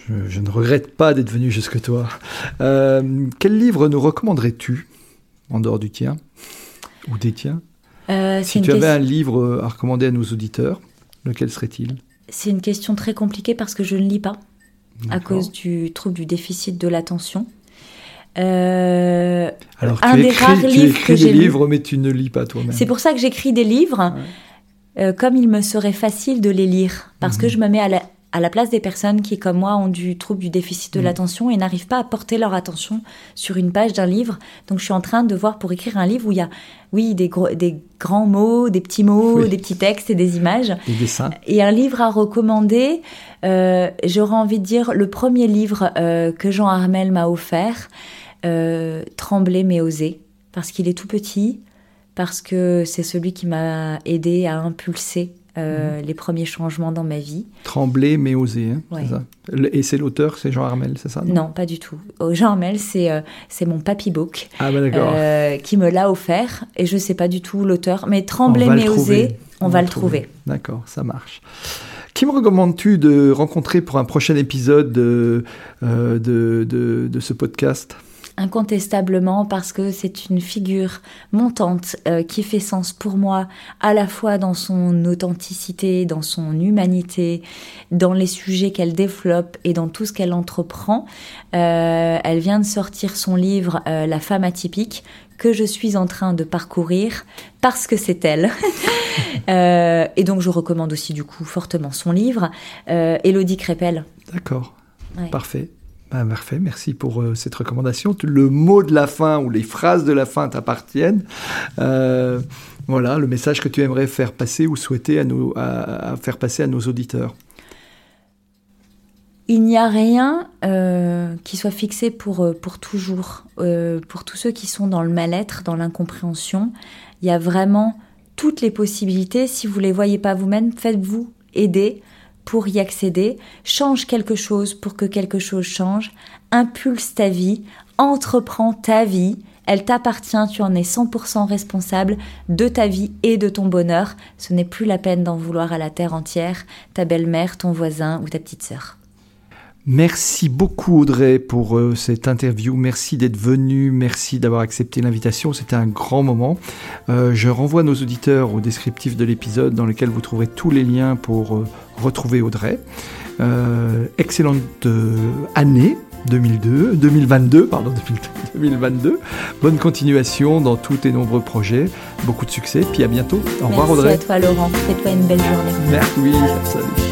Je, ne regrette pas d'être venu jusque toi. Euh, quel livre nous recommanderais-tu en dehors du tien ou des tiens Si tu avais un livre à recommander à nos auditeurs, lequel serait-il? C'est une question très compliquée parce que je ne lis pas à cause du trouble du déficit de l'attention. Euh, Alors, un tu des écris, rares livres écris des livres, mais tu ne lis pas toi-même. C'est pour ça que j'écris des livres, euh, comme il me serait facile de les lire, parce que mhm. je me mets à la, à la, place des personnes qui, comme moi, ont du trouble du déficit de mhm. l'attention et n'arrivent pas à porter leur attention sur une page d'un livre. Donc, je suis en train de voir pour écrire un livre où il y a, oui, des, gros, des grands mots, des petits mots, des petits textes et des images. Des dessins. Et un livre à recommander. Euh, J'aurais envie de dire le premier livre que Jean Armel m'a offert. Euh, trembler mais oser, parce qu'il est tout petit, parce que c'est celui qui m'a aidé à impulser euh, mhm. les premiers changements dans ma vie. Trembler mais oser, hein, ça Et c'est l'auteur, c'est Jean Armel, c'est ça non, pas du tout. Oh, Jean Armel, c'est euh, c'est mon papy book ah, bah, qui me l'a offert, et je ne sais pas du tout l'auteur, mais Trembler mais oser, on, va, le trouver. D'accord, ça marche. Qui me recommandes-tu de rencontrer pour un prochain épisode de, de, de, de ce podcast? Incontestablement parce que c'est une figure montante euh, qui fait sens pour moi à la fois dans son authenticité, dans son humanité, dans les sujets qu'elle développe et dans tout ce qu'elle entreprend. Euh, elle vient de sortir son livre euh, La femme atypique que je suis en train de parcourir parce que c'est elle. et donc je recommande aussi du coup fortement son livre, Elodie Crépel. D'accord, parfait. Bah, parfait, merci pour euh, cette recommandation. Le mot de la fin ou les phrases de la fin t'appartiennent. Euh, voilà, le message que tu aimerais faire passer ou souhaiter à, nous, à, faire passer à nos auditeurs. Il n'y a rien euh, qui soit fixé pour, pour toujours. pour tous ceux qui sont dans le mal-être, dans l'incompréhension, il y a vraiment toutes les possibilités. Si vous ne les voyez pas vous-même, faites-vous aider pour y accéder, change quelque chose pour que quelque chose change, impulse ta vie, entreprends ta vie, elle t'appartient, tu en es 100% responsable de ta vie et de ton bonheur. Ce n'est plus la peine d'en vouloir à la terre entière, ta belle-mère, ton voisin ou ta petite sœur. Merci beaucoup Audrey pour euh, cette interview. Merci d'être venu. Merci d'avoir accepté l'invitation. C'était un grand moment. Euh, je renvoie nos auditeurs au descriptif de l'épisode dans lequel vous trouverez tous les liens pour euh, retrouver Audrey. excellente année 2002, 2022, pardon, 2022. Bonne continuation dans tous tes nombreux projets. Beaucoup de succès. Puis à bientôt. Au revoir Audrey. Merci à toi Laurent. Fais-toi une belle journée. Merci. Oui, salut.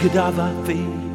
could have I?